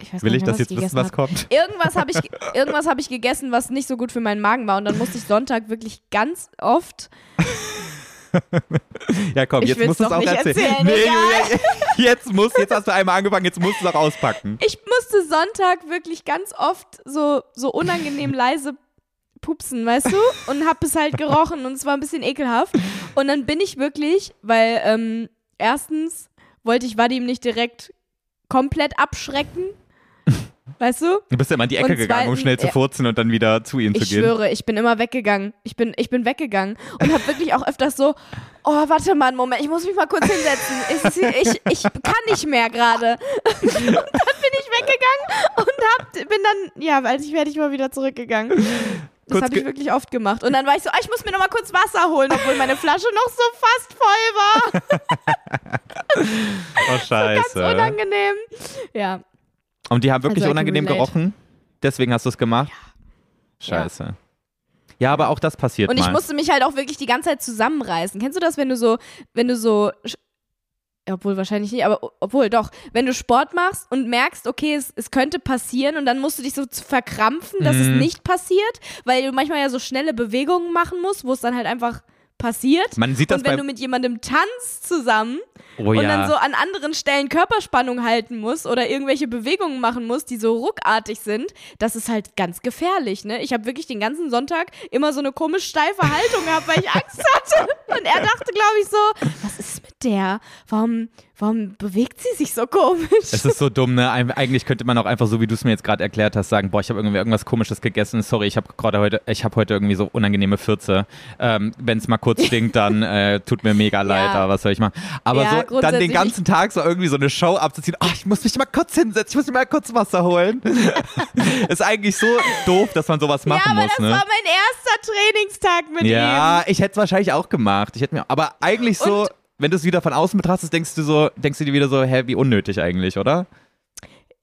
Ich weiß Will gar ich mehr, das was jetzt ich wissen, was hab. kommt? Irgendwas habe ich, irgendwas hab ich gegessen, was nicht so gut für meinen Magen war. Und dann musste ich Sonntag wirklich ganz oft. Ja, komm, jetzt musst du es auch erzählen. erzählen, nee. Julia, jetzt muss, jetzt hast du einmal angefangen, jetzt musst du es auch auspacken. Ich musste Sonntag wirklich ganz oft so, so unangenehm leise pupsen, weißt du? Und hab es halt gerochen und es war ein bisschen ekelhaft. Und dann bin ich wirklich, weil ähm, erstens wollte ich Vadim nicht direkt komplett abschrecken. Weißt du? Du bist ja mal in die Ecke Und gegangen, um zweitens- schnell zu furzen und dann wieder zu Ich zu gehen. schwöre, ich bin immer weggegangen. Ich bin, ich bin weggegangen und habe wirklich auch öfters so, oh, warte mal einen Moment, ich muss mich mal kurz hinsetzen. Ich, ich, ich kann nicht mehr gerade. Und dann bin ich weggegangen und hab, bin dann, ja, als ich fertig war, wieder zurückgegangen. Das habe ich wirklich oft gemacht. Und dann war ich so, ah, ich muss mir noch mal kurz Wasser holen, obwohl meine Flasche noch so fast voll war. Oh, Ganz scheiße. unangenehm. Ja, und die haben wirklich Also unangenehm gerochen? Deswegen hast du es gemacht? Scheiße. Ja. aber auch das passiert Und ich mal. musste mich halt auch wirklich die ganze Zeit zusammenreißen. Kennst du das, wenn du so, wenn du so, ja, obwohl wahrscheinlich nicht, aber obwohl doch, wenn du Sport machst und merkst, okay, es, es könnte passieren und dann musst du dich so verkrampfen, dass es Mhm. nicht passiert, weil du manchmal ja so schnelle Bewegungen machen musst, wo es dann halt einfach passiert. Man sieht das und wenn du mit jemandem tanzt zusammen Oh und ja. dann so an anderen Stellen Körperspannung halten musst oder irgendwelche Bewegungen machen musst, die so ruckartig sind, das ist halt ganz gefährlich, ne? Ich habe wirklich den ganzen Sonntag immer so eine komisch steife Haltung gehabt, weil ich Angst hatte. Und er dachte, glaube ich, so, was ist mit der? Warum, warum bewegt sie sich so komisch? Es ist so dumm, ne? Eig- Eigentlich könnte man auch einfach so, wie du es mir jetzt gerade erklärt hast, sagen, boah, ich habe irgendwie irgendwas Komisches gegessen. Sorry, ich habe gerade heute, ich habe heute irgendwie so unangenehme Fürze. Ähm, Wenn es mal kurz stinkt, dann äh, tut mir mega leid, aber was soll ich machen? Aber Ja, so dann den ganzen Tag so irgendwie so eine Show abzuziehen, ach, ich muss mich mal kurz hinsetzen, ich muss mir mal kurz Wasser holen. ist eigentlich so doof, dass man sowas machen ja, aber muss, das ne? war mein erster Trainingstag mit ihm. Ja, ich hätte es wahrscheinlich auch gemacht. Ich hätte mir, aber eigentlich so, Und- wenn du es wieder von außen betrachtest, denkst du so, denkst du dir wieder so, hä, wie unnötig eigentlich, oder?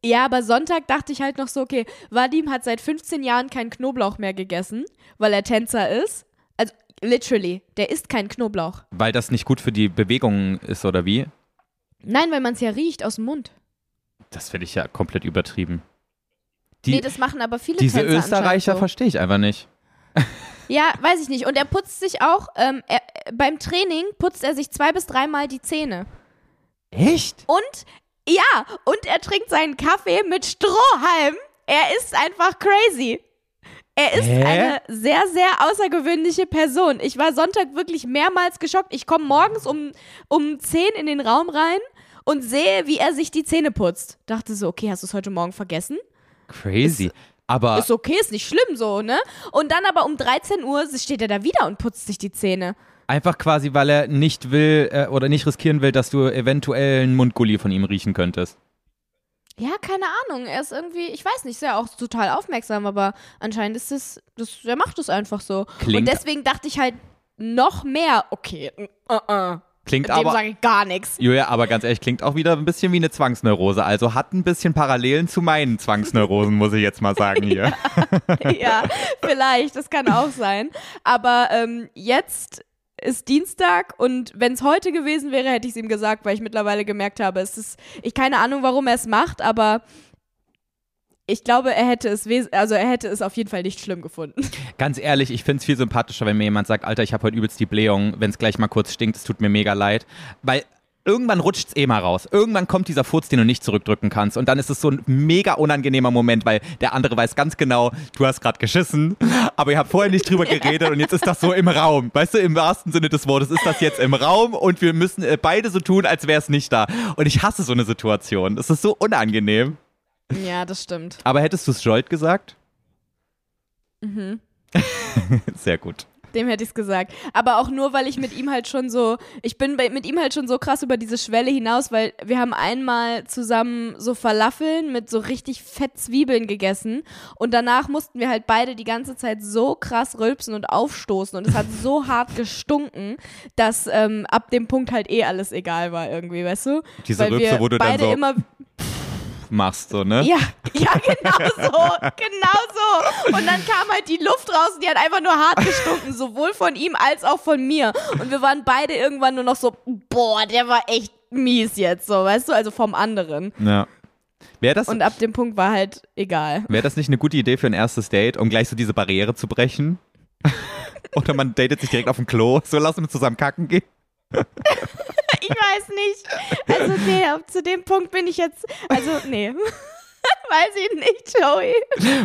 Ja, aber Sonntag dachte ich halt noch so, okay, Vadim hat seit 15 Jahren keinen Knoblauch mehr gegessen, weil er Tänzer ist. Also, literally, der isst keinen Knoblauch. Weil das nicht gut für die Bewegungen ist, oder wie? Nein, weil man es ja riecht aus dem Mund. Das finde ich ja komplett übertrieben. Die, nee, das machen aber viele diese Tänzer Österreicher so. verstehe ich einfach nicht. Ja, weiß ich nicht. Und er putzt sich auch, ähm, er, beim Training putzt er sich zwei bis dreimal die Zähne. Echt? Und, ja, und er trinkt seinen Kaffee mit Strohhalm. Er ist einfach crazy. Er ist Hä? eine sehr, sehr außergewöhnliche Person. Ich war Sonntag wirklich mehrmals geschockt. Ich komme morgens um, um 10 in den Raum rein und sehe, wie er sich die Zähne putzt. Dachte so, okay, hast du es heute Morgen vergessen? Crazy. Aber Ist okay, ist nicht schlimm so, ne? Und dann aber um 13 Uhr steht er da wieder und putzt sich die Zähne. einfach quasi, weil er nicht will äh, oder nicht riskieren will, dass du eventuell einen Mundgulli von ihm riechen könntest. Ja, keine Ahnung. Er ist irgendwie, ich weiß nicht, ist ja auch total aufmerksam, aber anscheinend ist es, das, er macht es einfach so. Klingt- Und deswegen dachte ich halt noch mehr, okay, uh, uh, Klingt dem aber. sage ich gar nichts. Julia, aber ganz ehrlich, klingt auch wieder ein bisschen wie eine Zwangsneurose. Also hat ein bisschen Parallelen zu meinen Zwangsneurosen, muss ich jetzt mal sagen hier. ja, vielleicht, das kann auch sein. Aber ähm, jetzt ist Dienstag und wenn es heute gewesen wäre, hätte ich es ihm gesagt, weil ich mittlerweile gemerkt habe, es ist, ich keine Ahnung, warum er es macht, aber ich glaube, er hätte es, also er hätte es auf jeden Fall nicht schlimm gefunden. Ganz ehrlich, ich finde es viel sympathischer, wenn mir jemand sagt, Alter, ich habe heute übelst die Blähung, wenn es gleich mal kurz stinkt, es tut mir mega leid. Weil irgendwann rutscht es eh mal raus. Irgendwann kommt dieser Furz, den du nicht zurückdrücken kannst. Und dann ist es so ein mega unangenehmer Moment, weil der andere weiß ganz genau, du hast gerade geschissen, aber ihr habt vorher nicht drüber geredet und jetzt ist das so im Raum. Weißt du, im wahrsten Sinne des Wortes ist das jetzt im Raum und wir müssen äh, beide so tun, als wäre es nicht da. Und ich hasse so eine Situation. Das ist so unangenehm. Ja, das stimmt. Aber hättest du es Jolt gesagt? Mhm. Sehr gut. Dem hätte ich es gesagt. Aber auch nur, weil ich mit ihm halt schon so, ich bin bei, mit ihm halt schon so krass über diese Schwelle hinaus, weil wir haben einmal zusammen so Falafeln mit so richtig fett Zwiebeln gegessen und danach mussten wir halt beide die ganze Zeit so krass rülpsen und aufstoßen und es hat so hart gestunken, dass ähm, ab dem Punkt halt eh alles egal war irgendwie, weißt du? Diese weil Rülpse, wir wo du dann beide so- immer Machst so, ne? ja, ja, genau so, genau so. Und dann kam halt die Luft raus und die hat einfach nur hart gestunken, sowohl von ihm als auch von mir. Und wir waren beide irgendwann nur noch so, boah, der war echt mies jetzt, so, weißt du, also vom anderen. Ja. Wäre das, Und ab dem Punkt war halt egal. wär das nicht eine gute Idee für ein erstes Date, um gleich so diese Barriere zu brechen? Oder man datet sich direkt auf dem Klo. So, lass uns zusammen kacken gehen. Ich weiß nicht. Also, nee, zu dem Punkt bin ich jetzt, also, nee. weiß ich nicht, Joey.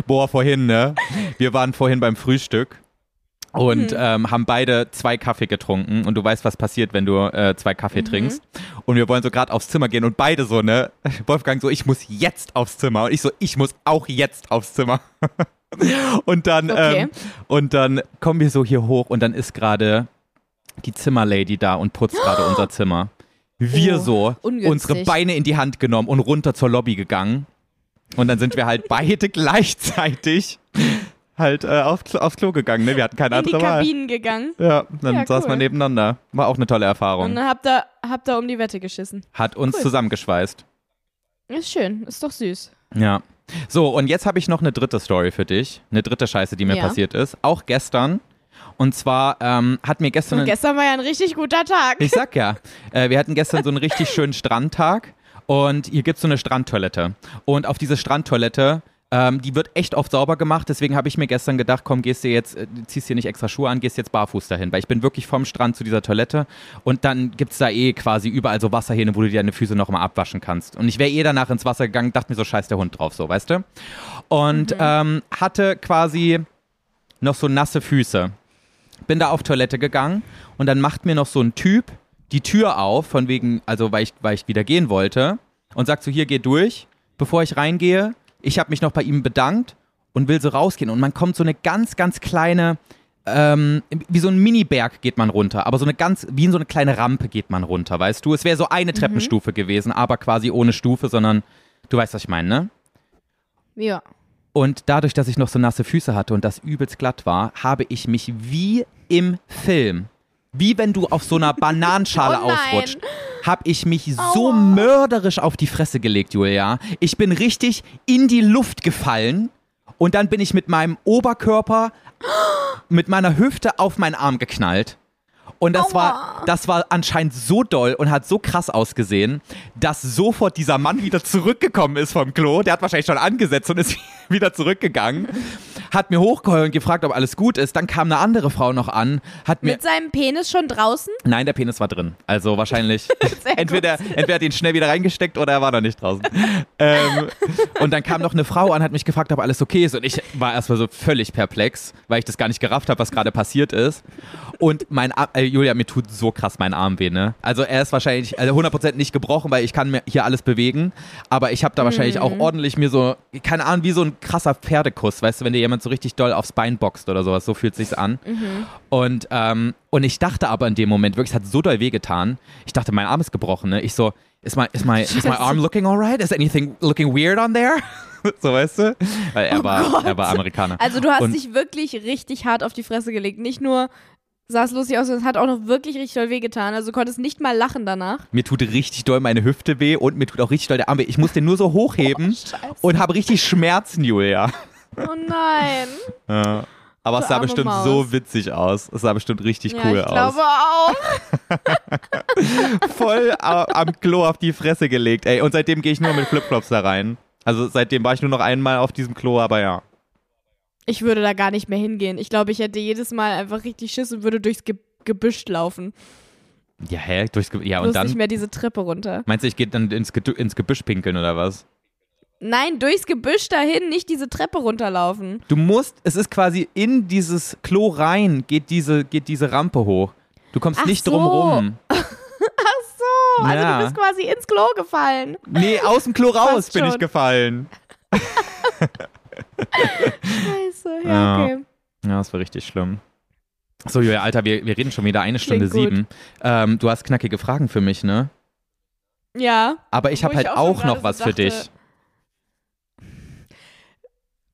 Boah, vorhin, ne? Wir waren vorhin beim Frühstück Mhm. und ähm, haben beide zwei Kaffee getrunken. Und du weißt, was passiert, wenn du äh, zwei Mhm. Kaffee trinkst. Und wir wollen so gerade aufs Zimmer gehen und beide so, ne? Wolfgang so, ich muss jetzt aufs Zimmer. Und ich so, ich muss auch jetzt aufs Zimmer. und dann, Okay. ähm, und dann kommen wir so hier hoch und dann ist gerade die Zimmerlady da und putzt gerade unser Zimmer. Wir Oh, so ungünstig. unsere Beine in die Hand genommen und runter zur Lobby gegangen. Und dann sind wir halt beide gleichzeitig halt äh, auf, aufs Klo gegangen. Ne? Wir hatten keine In die andere Wahl. Kabinen gegangen. Ja, dann Ja, saßen wir cool. nebeneinander. War auch eine tolle Und Erfahrung. dann habt ihr, habt ihr um die Wette geschissen. Hat uns Cool. zusammengeschweißt. Ist schön, ist doch süß. Ja. So, und jetzt habe ich noch eine dritte Story für dich. Eine dritte Scheiße, die mir Ja. passiert ist. Auch gestern. Und zwar ähm, hat mir gestern. Und gestern war ja ein richtig guter Tag. Ich sag ja, äh, wir hatten gestern so einen richtig schönen Strandtag und hier gibt's so eine Strandtoilette. Und auf diese Strandtoilette Ähm, die wird echt oft sauber gemacht, deswegen habe ich mir gestern gedacht, komm, gehst du jetzt, äh, ziehst dir nicht extra Schuhe an, gehst jetzt barfuß dahin, weil ich bin wirklich vom Strand zu dieser Toilette und dann gibt es da eh quasi überall so Wasserhähne, wo du dir deine Füße nochmal abwaschen kannst. Und ich wäre eh danach ins Wasser gegangen, dachte mir so, scheiß der Hund drauf, so, weißt du? Und ähm, hatte quasi noch so nasse Füße. Bin da auf Toilette gegangen und dann macht mir noch so ein Typ die Tür auf, von wegen, also weil ich, weil ich wieder gehen wollte und sagt so, hier, geh durch, bevor ich reingehe. Ich habe mich noch bei ihm bedankt und will so rausgehen und man kommt so eine ganz, ganz kleine, ähm, wie so ein Mini-Berg geht man runter, aber so eine ganz, wie in so eine kleine Rampe geht man runter, weißt du? Es wäre so eine Treppenstufe gewesen, aber quasi ohne Stufe, sondern du weißt, was ich meine, ne? Ja. Und dadurch, dass ich noch so nasse Füße hatte und das übelst glatt war, habe ich mich wie im Film, wie wenn du auf so einer Bananenschale Oh ausrutscht, habe ich mich so mörderisch auf die Fresse gelegt, Julia. Ich bin richtig in die Luft gefallen und dann bin ich mit meinem Oberkörper, mit meiner Hüfte auf meinen Arm geknallt. Und das war, das war anscheinend so doll und hat so krass ausgesehen, dass sofort dieser Mann wieder zurückgekommen ist vom Klo. Der hat wahrscheinlich schon angesetzt und ist wieder zurückgegangen. Hat mir hochgeheult und gefragt, ob alles gut ist. Dann kam eine andere Frau noch an, hat mir. Mit seinem Penis schon draußen? Nein, der Penis war drin. Also wahrscheinlich. entweder, entweder hat er ihn schnell wieder reingesteckt oder er war noch nicht draußen. ähm, und dann kam noch eine Frau an, hat mich gefragt, ob alles okay ist. Und ich war erstmal so völlig perplex, weil ich das gar nicht gerafft habe, was gerade passiert ist. Und mein Arm, äh, Julia, mir tut so krass mein Arm weh, ne? Also er ist wahrscheinlich also 100% nicht gebrochen, weil ich kann mir hier alles bewegen. Aber ich habe da wahrscheinlich auch ordentlich mir so, keine Ahnung, wie so ein krasser Pferdekuss, weißt du, wenn dir jemand so richtig doll aufs Bein boxt oder sowas, so fühlt sich's an. Und, ähm, und ich dachte aber in dem Moment, wirklich, es hat so doll wehgetan. Ich dachte, mein Arm ist gebrochen, ne? Ich so, is my, is my, is my arm looking alright? Is anything looking weird on there? so, weißt du? Weil er, war, er war Amerikaner. Also du hast Und- dich wirklich richtig hart auf die Fresse gelegt. Nicht nur sah es lustig aus, sondern es hat auch noch wirklich richtig doll wehgetan. Also du konntest nicht mal lachen danach. Mir tut richtig doll meine Hüfte weh und mir tut auch richtig doll der Arm weh. Ich muss den nur so hochheben Scheiße. und habe richtig Schmerzen, Julia. Oh nein. Ja. Aber Du es sah bestimmt Maus. so witzig aus. Es sah bestimmt richtig Ja, cool ich aus. glaube auch. Voll am Klo auf die Fresse gelegt, ey. Und seitdem gehe ich nur mit Flipflops da rein. Also seitdem war ich nur noch einmal auf diesem Klo, aber ja. Ich würde da gar nicht mehr hingehen. Ich glaube, ich hätte jedes Mal einfach richtig Schiss und würde durchs Ge Gebüsch laufen. Ja, hä? Durchs Ge ja, und Bloß nicht dann? mehr diese Treppe runter. Meinst du, ich gehe dann ins, Ge ins Gebüsch pinkeln oder was? Nein, durchs Gebüsch dahin, nicht diese Treppe runterlaufen. Du musst, es ist quasi in dieses Klo rein, geht diese, geht diese Rampe hoch. Du kommst Ach nicht so. drum rum. Ach so, also Ja. du bist quasi ins Klo gefallen. Nee, aus dem Klo raus bin ich gefallen. Scheiße, ja, okay. Ja, das war richtig schlimm. So, Julia, Alter, wir, wir reden schon wieder eine Stunde Klingt sieben. Ähm, du hast knackige Fragen für mich, ne? Ja. Aber ich habe halt ich auch auch, noch was so für dachte- dich.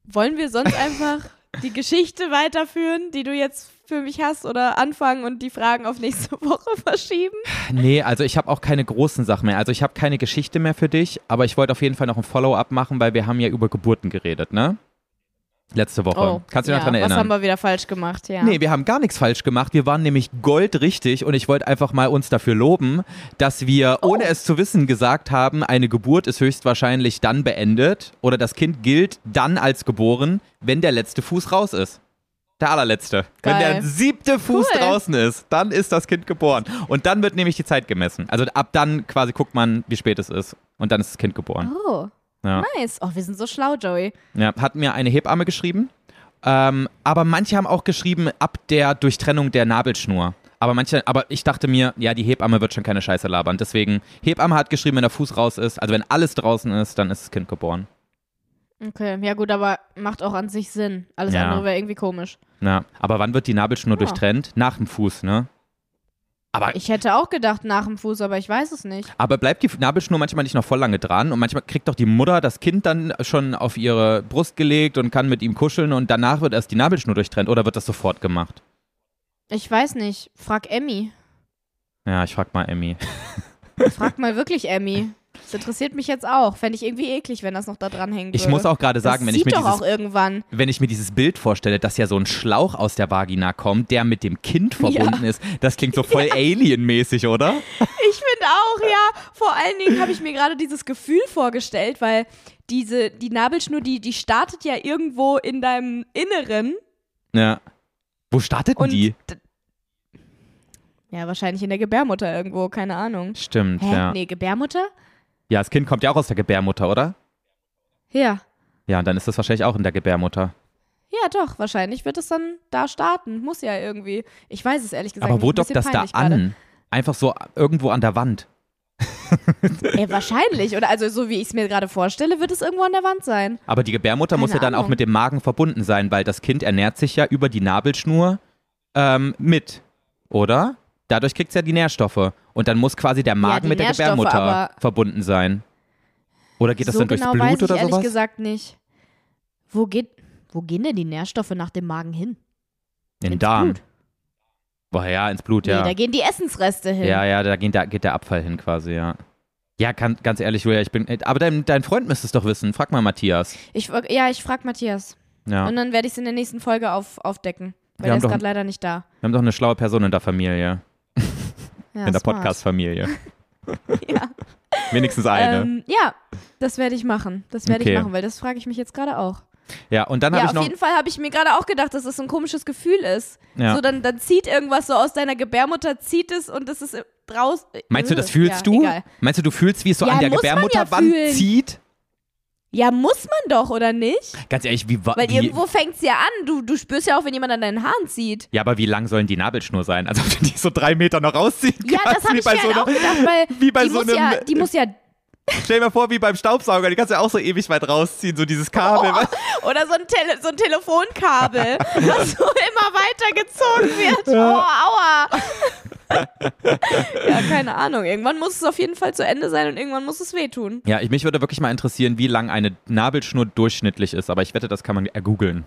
Wollen wir sonst einfach die Geschichte weiterführen, die du jetzt für mich hast, oder anfangen und die Fragen auf nächste Woche verschieben? Nee, also ich habe auch keine großen Sachen mehr. Also ich habe keine Geschichte mehr für dich, aber ich wollte auf jeden Fall noch ein Follow-up machen, weil wir haben ja über Geburten geredet, ne? Letzte Woche. Kannst du dich Oh, ja, noch dran Was haben erinnern? wir wieder falsch gemacht, ja. Nee, wir haben gar nichts falsch gemacht. Wir waren nämlich goldrichtig und ich wollte einfach mal uns dafür loben, dass wir, Oh. ohne es zu wissen, gesagt haben, eine Geburt ist höchstwahrscheinlich dann beendet oder das Kind gilt dann als geboren, wenn der letzte Fuß raus ist. Der allerletzte. Wenn Geil. der siebte Fuß Cool. draußen ist, dann ist das Kind geboren. Und dann wird nämlich die Zeit gemessen. Also ab dann quasi guckt man, wie spät es ist. Und dann ist das Kind geboren. Oh, Ja. nice. Oh, wir sind so schlau, Joey. Ja, hat mir eine Hebamme geschrieben. Ähm, aber manche haben auch geschrieben, ab der Durchtrennung der Nabelschnur. Aber manche, aber ich dachte mir, ja, die Hebamme wird schon keine Scheiße labern. Deswegen, Hebamme hat geschrieben, wenn der Fuß raus ist, also wenn alles draußen ist, dann ist das Kind geboren. Okay, ja gut, aber macht auch an sich Sinn. Alles Ja. andere wäre irgendwie komisch. Ja, aber wann wird die Nabelschnur Ja. durchtrennt? Nach dem Fuß, ne? Aber, Ich hätte auch gedacht nach dem Fuß, aber ich weiß es nicht. aber bleibt die Nabelschnur manchmal nicht noch voll lange dran und manchmal kriegt doch die Mutter das Kind dann schon auf ihre Brust gelegt und kann mit ihm kuscheln und danach wird erst die Nabelschnur durchtrennt oder wird das sofort gemacht? Ich weiß nicht. Frag Emmy. Ja, ich frag mal Emmy. Frag mal wirklich Emmy. Das interessiert mich jetzt auch. Fände ich irgendwie eklig, wenn das noch da dran hängt. Ich muss auch gerade sagen, das wenn ich, mir dieses, wenn ich mir dieses Bild vorstelle, dass ja so ein Schlauch aus der Vagina kommt, der mit dem Kind verbunden ist, das klingt so voll alienmäßig, oder? Ich finde auch, ja. Vor allen Dingen habe ich mir gerade dieses Gefühl vorgestellt, weil diese, die Nabelschnur, die, die startet ja irgendwo in deinem Inneren. Ja. Wo startet denn die? ja, wahrscheinlich in der Gebärmutter irgendwo, keine Ahnung. Stimmt, Hä? ja. Nee, Gebärmutter? Ja, das Kind kommt ja auch aus der Gebärmutter, oder? Ja. Ja, und dann ist das wahrscheinlich auch in der Gebärmutter. Ja, doch, wahrscheinlich wird es dann da starten. Muss ja irgendwie. Ich weiß es ehrlich gesagt Aber wo nicht. Dockt das da peinlich gerade. an? Einfach so irgendwo an der Wand. Ey, wahrscheinlich. Oder also so wie ich es mir gerade vorstelle, wird es irgendwo an der Wand sein. Aber die Gebärmutter muss ja Keine dann auch mit dem Magen verbunden sein, weil das Kind ernährt sich ja über die Nabelschnur ähm, mit, oder? Dadurch kriegt es ja die Nährstoffe. Und dann muss quasi der Magen die mit der Gebärmutter verbunden sein. Oder geht das so dann durchs genau Blut weiß ich oder ehrlich sowas? gesagt nicht. Wo geht, wo gehen denn die Nährstoffe nach dem Magen hin? In den Darm. Blut. Boah, ja, ins Blut, Nee, ja. da gehen die Essensreste hin. Ja, ja, da geht der, geht der Abfall hin quasi, ja. Ja, kann, ganz ehrlich, Julia, ich bin. Aber dein, dein Freund müsste es doch wissen. Frag mal Matthias. Ich, ja, ich frage Matthias. Ja. Und dann werde ich es in der nächsten Folge auf, aufdecken. Weil er ist gerade leider nicht da. Wir haben doch eine schlaue Person in der Familie. Ja, in der. Podcast-Familie. Ja. Wenigstens eine. Ähm, ja, das werde ich machen. Das werde Okay. ich machen, weil das frage ich mich jetzt gerade auch. ja, und dann habe Ja, ich auf noch. jeden Fall habe ich mir gerade auch gedacht, dass das ein komisches Gefühl ist. Ja. So, dann, dann zieht irgendwas so aus deiner Gebärmutter, zieht es und es ist raus. Meinst du, das Äh, fühlst ja, du? Egal. Meinst du, du fühlst, wie es so an der fühlen. zieht? Ja, muss man doch, oder nicht? Ganz ehrlich, wie, wa- Weil wie irgendwo fängt es ja an. Du, du spürst ja auch, wenn jemand an deinen Haaren zieht. Ja, aber wie lang sollen die Nabelschnur sein? Also, du die so drei Meter noch rausziehen Ja, das habe ich mir so halt auch gedacht, weil wie bei die, so muss einem- ja, die muss ja Stell dir mal vor, wie beim Staubsauger, die kannst du ja auch so ewig weit rausziehen, so dieses Kabel. du? Oder so ein, Tele so ein Telefonkabel, was so immer weiter gezogen wird. Oh, aua. ja, keine Ahnung. Irgendwann muss es auf jeden Fall zu Ende sein und irgendwann muss es wehtun. Ja, ich, mich würde wirklich mal interessieren, wie lang eine Nabelschnur durchschnittlich ist, aber ich wette, das kann man ergoogeln.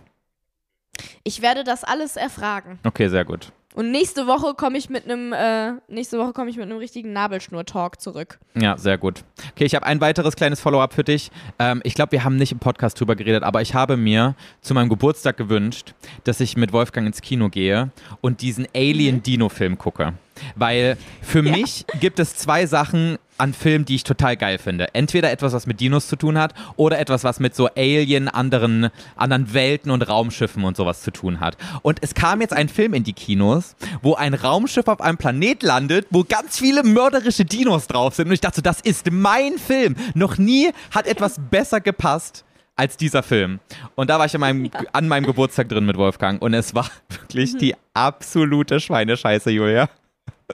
Ich werde das alles erfragen. Okay, sehr gut. Und nächste Woche komme ich mit einem äh, nächste Woche komme ich mit einem richtigen Nabelschnur-Talk zurück. Ja, sehr gut. Okay, ich habe ein weiteres kleines Follow-up für dich. Ähm, ich glaube, wir haben nicht im Podcast drüber geredet, aber ich habe mir zu meinem Geburtstag gewünscht, dass ich mit Wolfgang ins Kino gehe und diesen Alien-Dino-Film gucke. Weil für mich gibt es zwei Sachen an Filmen, die ich total geil finde. Entweder etwas, was mit Dinos zu tun hat, oder etwas, was mit so Alien, anderen, anderen Welten und Raumschiffen und sowas zu tun hat. Und es kam jetzt ein Film in die Kinos, wo ein Raumschiff auf einem Planet landet, wo ganz viele mörderische Dinos drauf sind. Und ich dachte, so, das ist mein Film. Noch nie hat etwas besser gepasst als dieser Film. Und da war ich an meinem, an meinem Geburtstag drin mit Wolfgang und es war wirklich die absolute Schweinescheiße, Julia.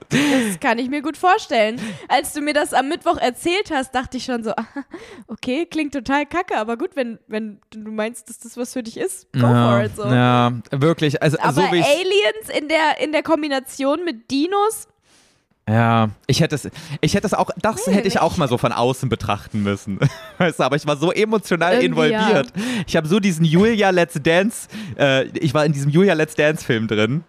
Das kann ich mir gut vorstellen. Als du mir das am Mittwoch erzählt hast, dachte ich schon so, okay, klingt total kacke, aber gut, wenn, wenn du meinst, dass das was für dich ist, go ja, for it so. ja, wirklich. Also, Aber so Aliens in der, in der Kombination mit Dinos, Ja, ich hätte es, ich hätte es auch, das hätte ich auch mal so von außen betrachten müssen. Weißt du, aber ich war so emotional Irgendwie involviert. Ich habe so diesen Julia Let's Dance, äh, ich war in diesem Julia Let's Dance Film drin,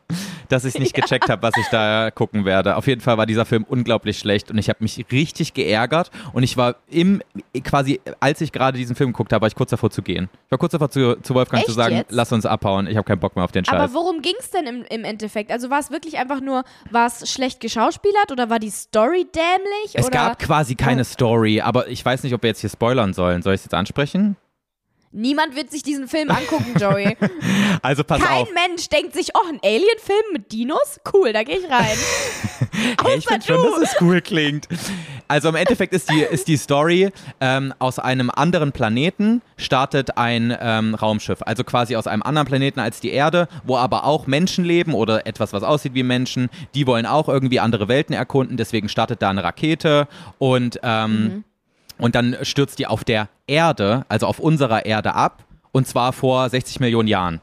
dass ich nicht gecheckt habe, was ich da gucken werde. Auf jeden Fall war dieser Film unglaublich schlecht und ich habe mich richtig geärgert und ich war im, quasi, als ich gerade diesen Film geguckt habe, war ich kurz davor zu gehen. Ich war kurz davor zu, zu Wolfgang zu Echt sagen, jetzt? lass uns abhauen, ich habe keinen Bock mehr auf den Scheiß. aber worum ging es denn im, im Endeffekt? Also war es wirklich einfach nur, war es schlecht geschauspielert oder war die Story dämlich? es oder? gab quasi keine Story, aber ich weiß nicht, ob wir jetzt hier spoilern sollen. Soll ich es jetzt ansprechen? Niemand wird sich diesen Film angucken, Joey. Also pass Kein auf. Mensch denkt sich, oh, ein Alien-Film mit Dinos? Cool, da gehe ich rein. Hey, ich finde schon, dass es cool klingt. Also im Endeffekt ist die, ist die Story, ähm, aus einem anderen Planeten startet ein ähm, Raumschiff. Also quasi aus einem anderen Planeten als die Erde, wo aber auch Menschen leben oder etwas, was aussieht wie Menschen. Die wollen auch irgendwie andere Welten erkunden, deswegen startet da eine Rakete und, ähm, und dann stürzt die auf der Erde, also auf unserer Erde ab. Und zwar vor 60 Millionen Jahren.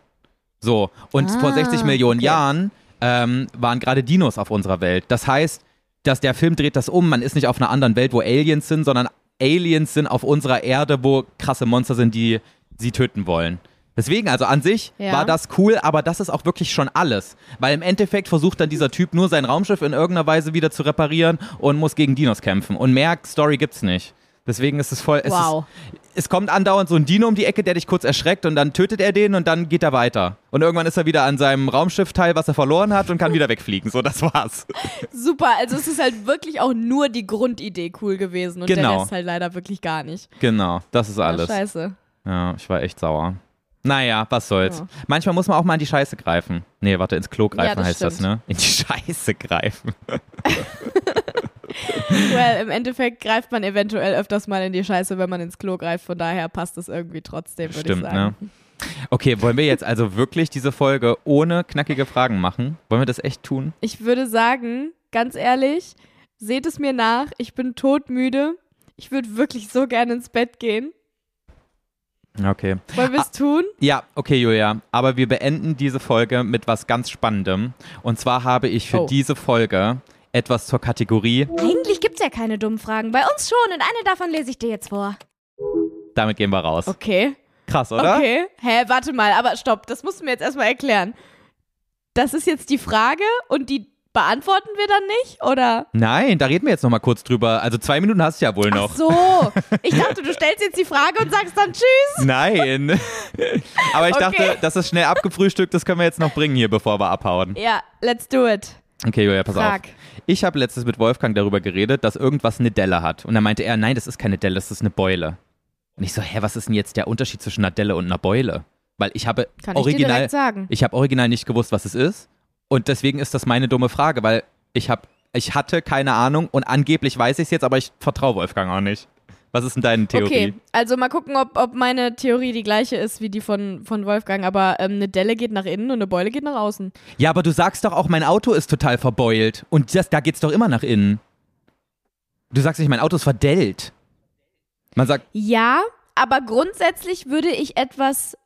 So, und vor 60 Millionen okay. Jahren ähm, waren gerade Dinos auf unserer Welt. Das heißt, dass der Film dreht das um. Man ist nicht auf einer anderen Welt, wo Aliens sind, sondern Aliens sind auf unserer Erde, wo krasse Monster sind, die sie töten wollen. Deswegen, also an sich Ja. war das cool, aber das ist auch wirklich schon alles. Weil im Endeffekt versucht dann dieser Typ nur sein Raumschiff in irgendeiner Weise wieder zu reparieren und muss gegen Dinos kämpfen. Und mehr Story gibt's nicht. Deswegen ist es voll. Es, Wow. ist, es kommt andauernd so ein Dino um die Ecke, der dich kurz erschreckt und dann tötet er den und dann geht er weiter. Und irgendwann ist er wieder an seinem Raumschiffteil, was er verloren hat und kann wieder wegfliegen. So, das war's. Super, also es ist halt wirklich auch nur die Grundidee cool gewesen und der Genau. Rest halt leider wirklich gar nicht. Genau, das ist alles. scheiße. Ja, ich war echt sauer. Naja, was soll's. Ja. Manchmal muss man auch mal in die Scheiße greifen. Nee, warte, ins Klo greifen das heißt das, stimmt. ne? In die Scheiße greifen. Well, im Endeffekt greift man eventuell öfters mal in die Scheiße, wenn man ins Klo greift. Von daher passt es irgendwie trotzdem, würde ich Stimmt, sagen. ne? Okay, wollen wir jetzt also wirklich diese Folge ohne knackige Fragen machen? Wollen wir das echt tun? Ich würde sagen, ganz ehrlich, seht es mir nach, ich bin todmüde. Ich würde wirklich so gerne ins Bett gehen. Okay. Wollen wir es tun? Ja, okay, Julia. Aber wir beenden diese Folge mit was ganz Spannendem. Und zwar habe ich für Oh. diese Folge etwas zur Kategorie. Eigentlich gibt's ja keine dummen Fragen. Bei uns schon und eine davon lese ich dir jetzt vor. Damit gehen wir raus. Okay. Krass, oder? Okay. Hä, warte mal, aber stopp, das musst du mir jetzt erstmal erklären. Das ist jetzt die Frage und die beantworten wir dann nicht? Oder? Nein, da reden wir jetzt noch mal kurz drüber. Also zwei Minuten hast du ja wohl Ach noch. so. Ich dachte, du stellst jetzt die Frage und sagst dann Tschüss. Nein. Aber ich Okay. dachte, das ist schnell abgefrühstückt, das können wir jetzt noch bringen hier, bevor wir abhauen. Ja, let's do it. Okay, Julia, pass Frag. auf. Ich habe letztens mit Wolfgang darüber geredet, dass irgendwas eine Delle hat. Und dann meinte er, nein, das ist keine Delle, das ist eine Beule. Und ich so, hä, was ist denn jetzt der Unterschied zwischen einer Delle und einer Beule? Weil ich habe Kann ich original, direkt sagen. ich habe original nicht gewusst, was es ist. Und deswegen ist das meine dumme Frage, weil ich habe, ich hatte keine Ahnung und angeblich weiß ich es jetzt, aber ich vertraue Wolfgang auch nicht. Was ist denn deine Theorie? Okay, also mal gucken, ob, ob meine Theorie die gleiche ist wie die von, von Wolfgang. Aber ähm, eine Delle geht nach innen und eine Beule geht nach außen. Ja, aber du sagst doch auch, mein Auto ist total verbeult. Und das, da geht's doch immer nach innen. Du sagst nicht, mein Auto ist verdellt. Man sagt, Ja, aber grundsätzlich würde ich etwas,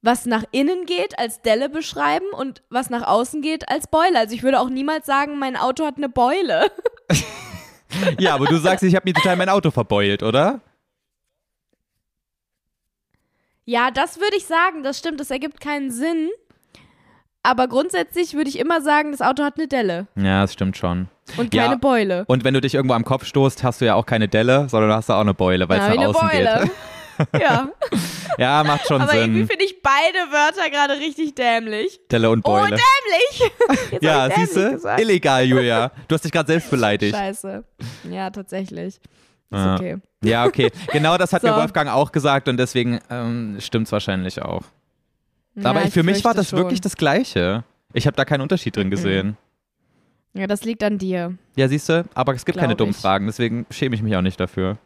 was nach innen geht, als Delle beschreiben und was nach außen geht, als Beule. Also ich würde auch niemals sagen, mein Auto hat eine Beule. ja, aber du sagst, ich habe mir total mein Auto verbeult, oder? Ja, das würde ich sagen, das stimmt, das ergibt keinen Sinn. Aber grundsätzlich würde ich immer sagen, das Auto hat eine Delle Ja, das stimmt schon. und Ja. keine Beule. Und wenn du dich irgendwo am Kopf stoßt, hast du ja auch keine Delle, sondern hast du auch eine Beule, weil es Ja, nach außen Beule. ja, geht. Ja, macht schon aber irgendwie Sinn. finde ich beide Wörter gerade richtig dämlich. Delle und Oh, Beule. dämlich! Jetzt ja, siehst du? Illegal, Julia. Du hast dich gerade selbst beleidigt. Scheiße. Ja, tatsächlich. Ist Ja. okay. Ja, okay. Genau das hat mir So. Wolfgang auch gesagt und deswegen ähm, stimmt es wahrscheinlich auch. Aber ja, ich, für mich war das schon. wirklich das Gleiche. Ich habe da keinen Unterschied drin gesehen. Ja, das liegt an dir. Ja, siehst du, aber es gibt keine Glaub dummen ich. Fragen, deswegen schäme ich mich auch nicht dafür.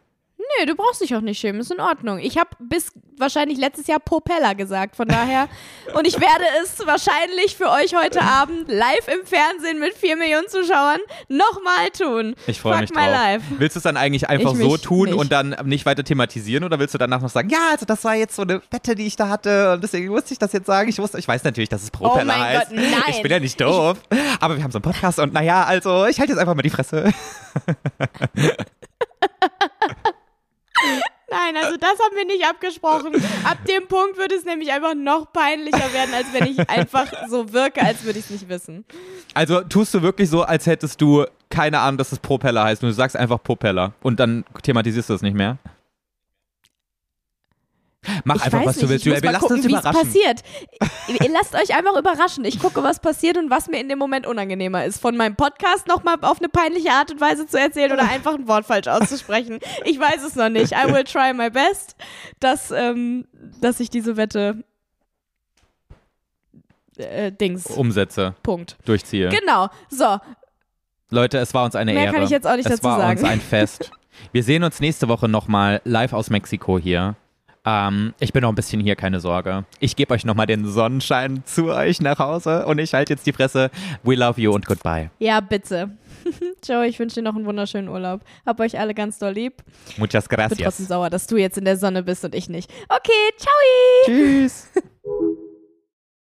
Nö, du brauchst dich auch nicht schämen, ist in Ordnung. Ich habe bis wahrscheinlich letztes Jahr Propeller gesagt, von daher. und ich werde es wahrscheinlich für euch heute Abend live im Fernsehen mit 4 Millionen Zuschauern nochmal tun. Ich freue mich drauf. life. Willst du es dann eigentlich einfach Ich so tun nicht. und dann nicht weiter thematisieren oder willst du danach noch sagen, ja, also das war jetzt so eine Wette, die ich da hatte und deswegen musste ich das jetzt sagen. Ich wusste, ich weiß natürlich, dass es Propeller Oh heißt. Gott, nein. Ich bin ja nicht doof. Aber wir haben so einen Podcast und naja, also ich halte jetzt einfach mal die Fresse. Nein, also das haben wir nicht abgesprochen. Ab dem Punkt würde es nämlich einfach noch peinlicher werden, als wenn ich einfach so wirke, als würde ich es nicht wissen. Also tust du wirklich so, als hättest du keine Ahnung, dass es Propeller heißt und du sagst einfach Propeller und dann thematisierst du es nicht mehr? Mach Ich einfach, was nicht, du willst. ich muss Wir mal uns gucken, es überraschen. passiert. Lasst euch einfach überraschen. Ich gucke, was passiert und was mir in dem Moment unangenehmer ist. Von meinem Podcast nochmal auf eine peinliche Art und Weise zu erzählen oder einfach ein Wort falsch auszusprechen. Ich weiß es noch nicht. I will try my best, dass, ähm, dass ich diese Wette äh, Dings. Umsätze, Punkt. durchziehe. Genau. So, Leute, es war uns eine Mehr Ehre. kann ich jetzt auch nicht es dazu war sagen. uns ein Fest. Wir sehen uns nächste Woche nochmal live aus Mexiko hier. Ähm, ich bin noch ein bisschen hier, keine Sorge. Ich gebe euch nochmal den Sonnenschein zu euch nach Hause und ich halte jetzt die Fresse. We love you und goodbye. ja, bitte. Joe, ich wünsche dir noch einen wunderschönen Urlaub. Hab euch alle ganz doll lieb. Muchas Bin trotzdem gracias. sauer, dass du jetzt in der Sonne bist und ich nicht. Okay, ciao! Tschüss.